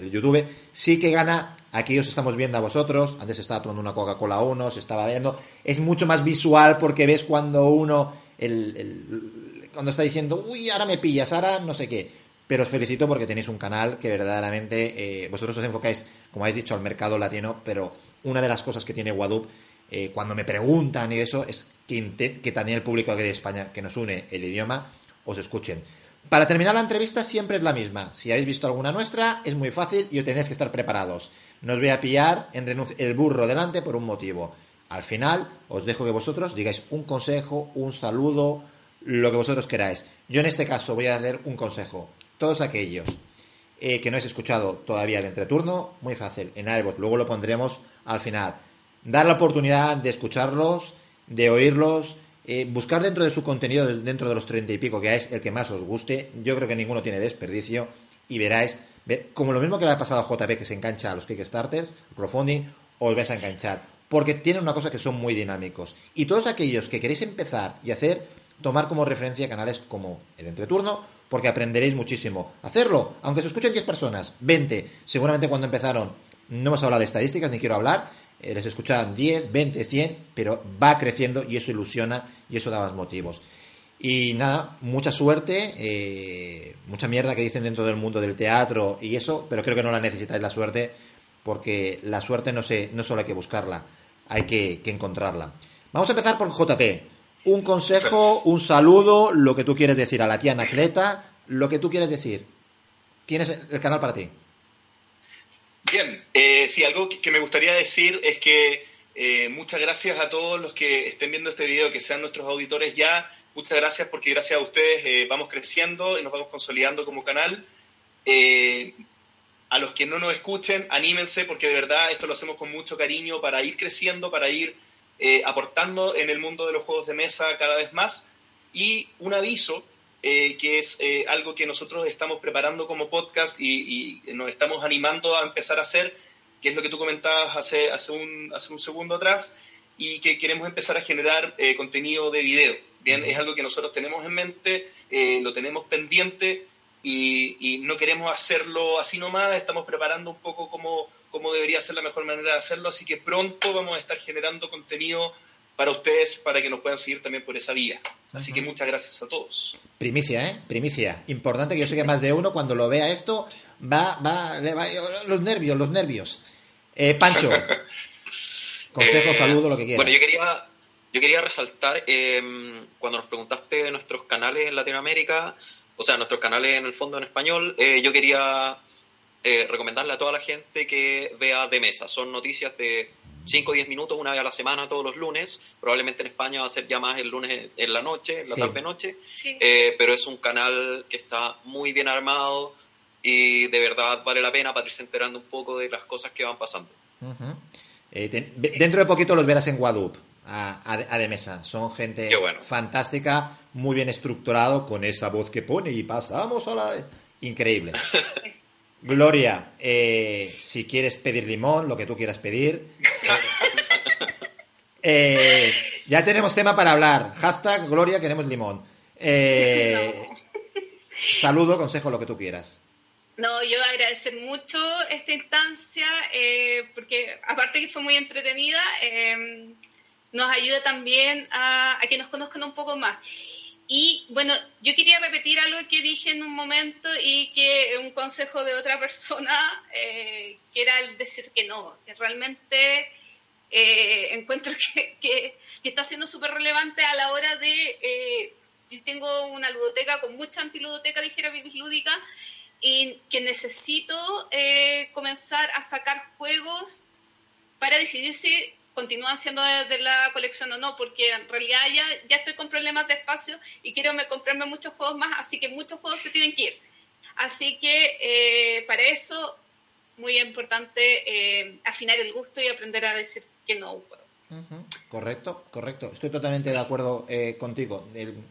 el, YouTube, sí que gana. Aquí os estamos viendo a vosotros. Antes estaba tomando una Coca-Cola uno, se estaba viendo. Es mucho más visual porque ves cuando uno, el, cuando está diciendo, uy, ahora me pillas, ahora no sé qué. Pero os felicito porque tenéis un canal que verdaderamente eh, vosotros os enfocáis, como habéis dicho, al mercado latino, pero una de las cosas que tiene Wadup, eh, cuando me preguntan y eso, es que, que también el público aquí de España que nos une el idioma, os escuchen. Para terminar la entrevista siempre es la misma. Si habéis visto alguna nuestra, es muy fácil y os tenéis que estar preparados. No os voy a pillar en el burro delante por un motivo. Al final, os dejo que vosotros digáis un consejo, un saludo, lo que vosotros queráis. Yo en este caso voy a hacer un consejo. Todos aquellos eh, que no habéis escuchado todavía el entreturno, muy fácil, en iVoox, luego lo pondremos al final. Dar la oportunidad de escucharlos, de oírlos, eh, buscar dentro de su contenido, dentro de los treinta y pico, que es el que más os guste. Yo creo que ninguno tiene desperdicio. Y veráis, como lo mismo que le ha pasado a JP, que se engancha a los Kickstarters, crowdfunding, os vais a enganchar. Porque tienen una cosa que son muy dinámicos. Y todos aquellos que queréis empezar y hacer, tomar como referencia canales como el entreturno, porque aprenderéis muchísimo. Hacerlo, aunque se escuchen 10 personas, 20, seguramente cuando empezaron, no hemos hablado de estadísticas, ni quiero hablar, eh, les escuchaban 10, 20, 100, pero va creciendo y eso ilusiona y eso da más motivos. Y nada, mucha suerte, eh, mucha mierda que dicen dentro del mundo del teatro y eso, pero creo que no la necesitáis la suerte, porque la suerte no, se, no solo hay que buscarla, hay que, encontrarla. Vamos a empezar por JP. Un consejo, un saludo, lo que tú quieres decir a la tía Anacleta, lo que tú quieres decir. Tienes el canal para ti. Bien, eh, sí, algo que me gustaría decir es que eh, muchas gracias a todos los que estén viendo este video, que sean nuestros auditores ya. Muchas gracias porque gracias a ustedes eh, vamos creciendo y nos vamos consolidando como canal. Eh, a los que no nos escuchen, anímense porque de verdad esto lo hacemos con mucho cariño para ir creciendo, para ir aportando en el mundo de los juegos de mesa cada vez más. Y un aviso, eh, que es eh, algo que nosotros estamos preparando como podcast y, nos estamos animando a empezar a hacer, que es lo que tú comentabas hace, hace, un, hace un segundo atrás, y que queremos empezar a generar eh, contenido de video. Bien, es algo que nosotros tenemos en mente, lo tenemos pendiente y, y, no queremos hacerlo así nomás, estamos preparando un poco cómo, cómo debería ser la mejor manera de hacerlo, así que pronto vamos a estar generando contenido para ustedes, para que nos puedan seguir también por esa vía. Así que muchas gracias a todos. Primicia, ¿eh? Primicia. Importante que yo sé que más de uno cuando lo vea esto va, va, le va los nervios, los nervios. Eh, Pancho, consejo, eh, saludo, lo que quieras. Bueno, yo quería, yo quería resaltar, em, cuando nos preguntaste de nuestros canales en Latinoamérica, o sea, nuestros canales en el fondo en español, eh, yo quería recomendarle a toda la gente que vea de mesa. Son noticias de 5 o 10 minutos una vez a la semana todos los lunes. Probablemente en España va a ser ya más el lunes en la noche, en la tarde-noche. Eh, pero es un canal que está muy bien armado y de verdad vale la pena para irse enterando un poco de las cosas que van pasando. Eh, dentro de poquito los verás en Guadup, a, de mesa. Son gente fantástica, muy bien estructurado, con esa voz que pone y pasamos a la... Increíble. Gloria, eh, si quieres pedir limón, lo que tú quieras pedir. Eh, ya tenemos tema para hablar. Hashtag Gloria, queremos limón. Eh, saludo, consejo, lo que tú quieras. No, yo agradecer mucho esta instancia, porque aparte que fue muy entretenida, nos ayuda también a, a que nos conozcan un poco más. Y bueno, yo quería repetir algo que dije en un momento y que un consejo de otra persona, eh, que era el decir que no, que realmente eh, encuentro que, que, está siendo súper relevante a la hora de, eh, tengo una ludoteca con mucha antiludoteca, dijera Lúdica, y que necesito comenzar a sacar juegos para decidir si continúan siendo de, la colección o no, porque en realidad ya, ya estoy con problemas de espacio y quiero me, comprarme muchos juegos más, así que muchos juegos se tienen que ir. Así que eh, para eso muy importante eh, afinar el gusto y aprender a decir que no. Correcto, correcto. Estoy totalmente de acuerdo eh, contigo.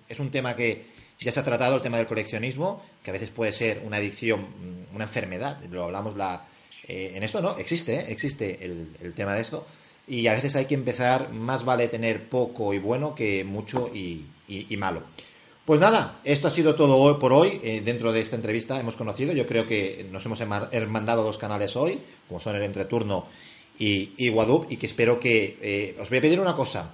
es un tema que ya se ha tratado, el tema del coleccionismo, que a veces puede ser una adicción, una enfermedad. Lo hablamos la, en esto, ¿no? Existe, existe el, tema de esto. Y a veces hay que empezar, más vale tener poco y bueno que mucho y malo. Pues nada, esto ha sido todo por hoy. Eh, dentro de esta entrevista hemos conocido, yo creo que nos hemos mandado dos canales hoy, como son el Entreturno y, y Guadup, y que espero que... Eh, os voy a pedir una cosa,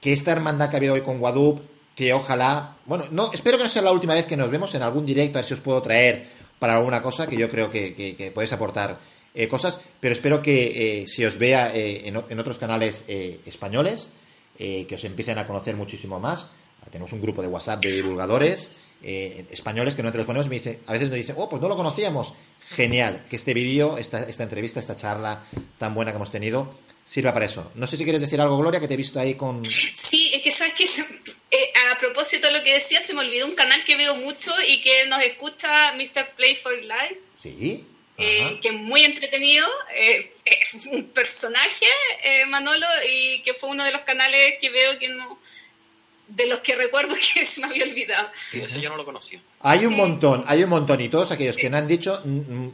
que esta hermandad que ha habido hoy con Guadup, que ojalá... Bueno, no, espero que no sea la última vez que nos vemos en algún directo, a ver si os puedo traer para alguna cosa, que yo creo que, podéis aportar eh, cosas, pero espero que se os vea en, en, otros canales españoles, que os empiecen a conocer muchísimo más tenemos un grupo de WhatsApp de divulgadores eh, españoles que no te los ponemos me dice, a veces nos dicen, oh, pues no lo conocíamos. Genial, que este vídeo, esta, esta entrevista, esta charla tan buena que hemos tenido, sirva para eso. No sé si quieres decir algo, Gloria, que te he visto ahí con... Sí, es que sabes que eh, a propósito de lo que decía, se me olvidó un canal que veo mucho y que nos escucha Mr. Play for Life. Sí. Eh, que es muy entretenido, es un personaje, Manolo, y que fue uno de los canales que veo que no, de los que recuerdo que se me había olvidado. Sí, ese yo no lo conocía. Hay un montón, hay un montón, y todos aquellos que no han dicho,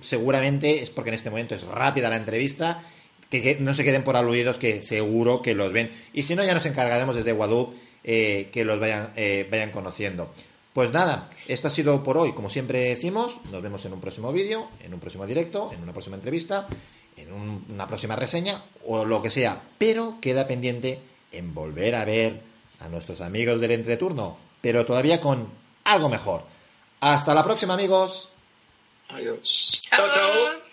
seguramente es porque en este momento es rápida la entrevista, que, no se queden por aludidos, que seguro que los ven. Y si no, ya nos encargaremos desde Guadu eh, que los vayan, eh, vayan conociendo. Pues nada, esto ha sido por hoy. Como siempre decimos, nos vemos en un próximo vídeo, en un próximo directo, en una próxima entrevista, en una próxima reseña o lo que sea. Pero queda pendiente en volver a ver a nuestros amigos del entreturno, pero todavía con algo mejor. Hasta la próxima, amigos. Adiós. Chao, chao.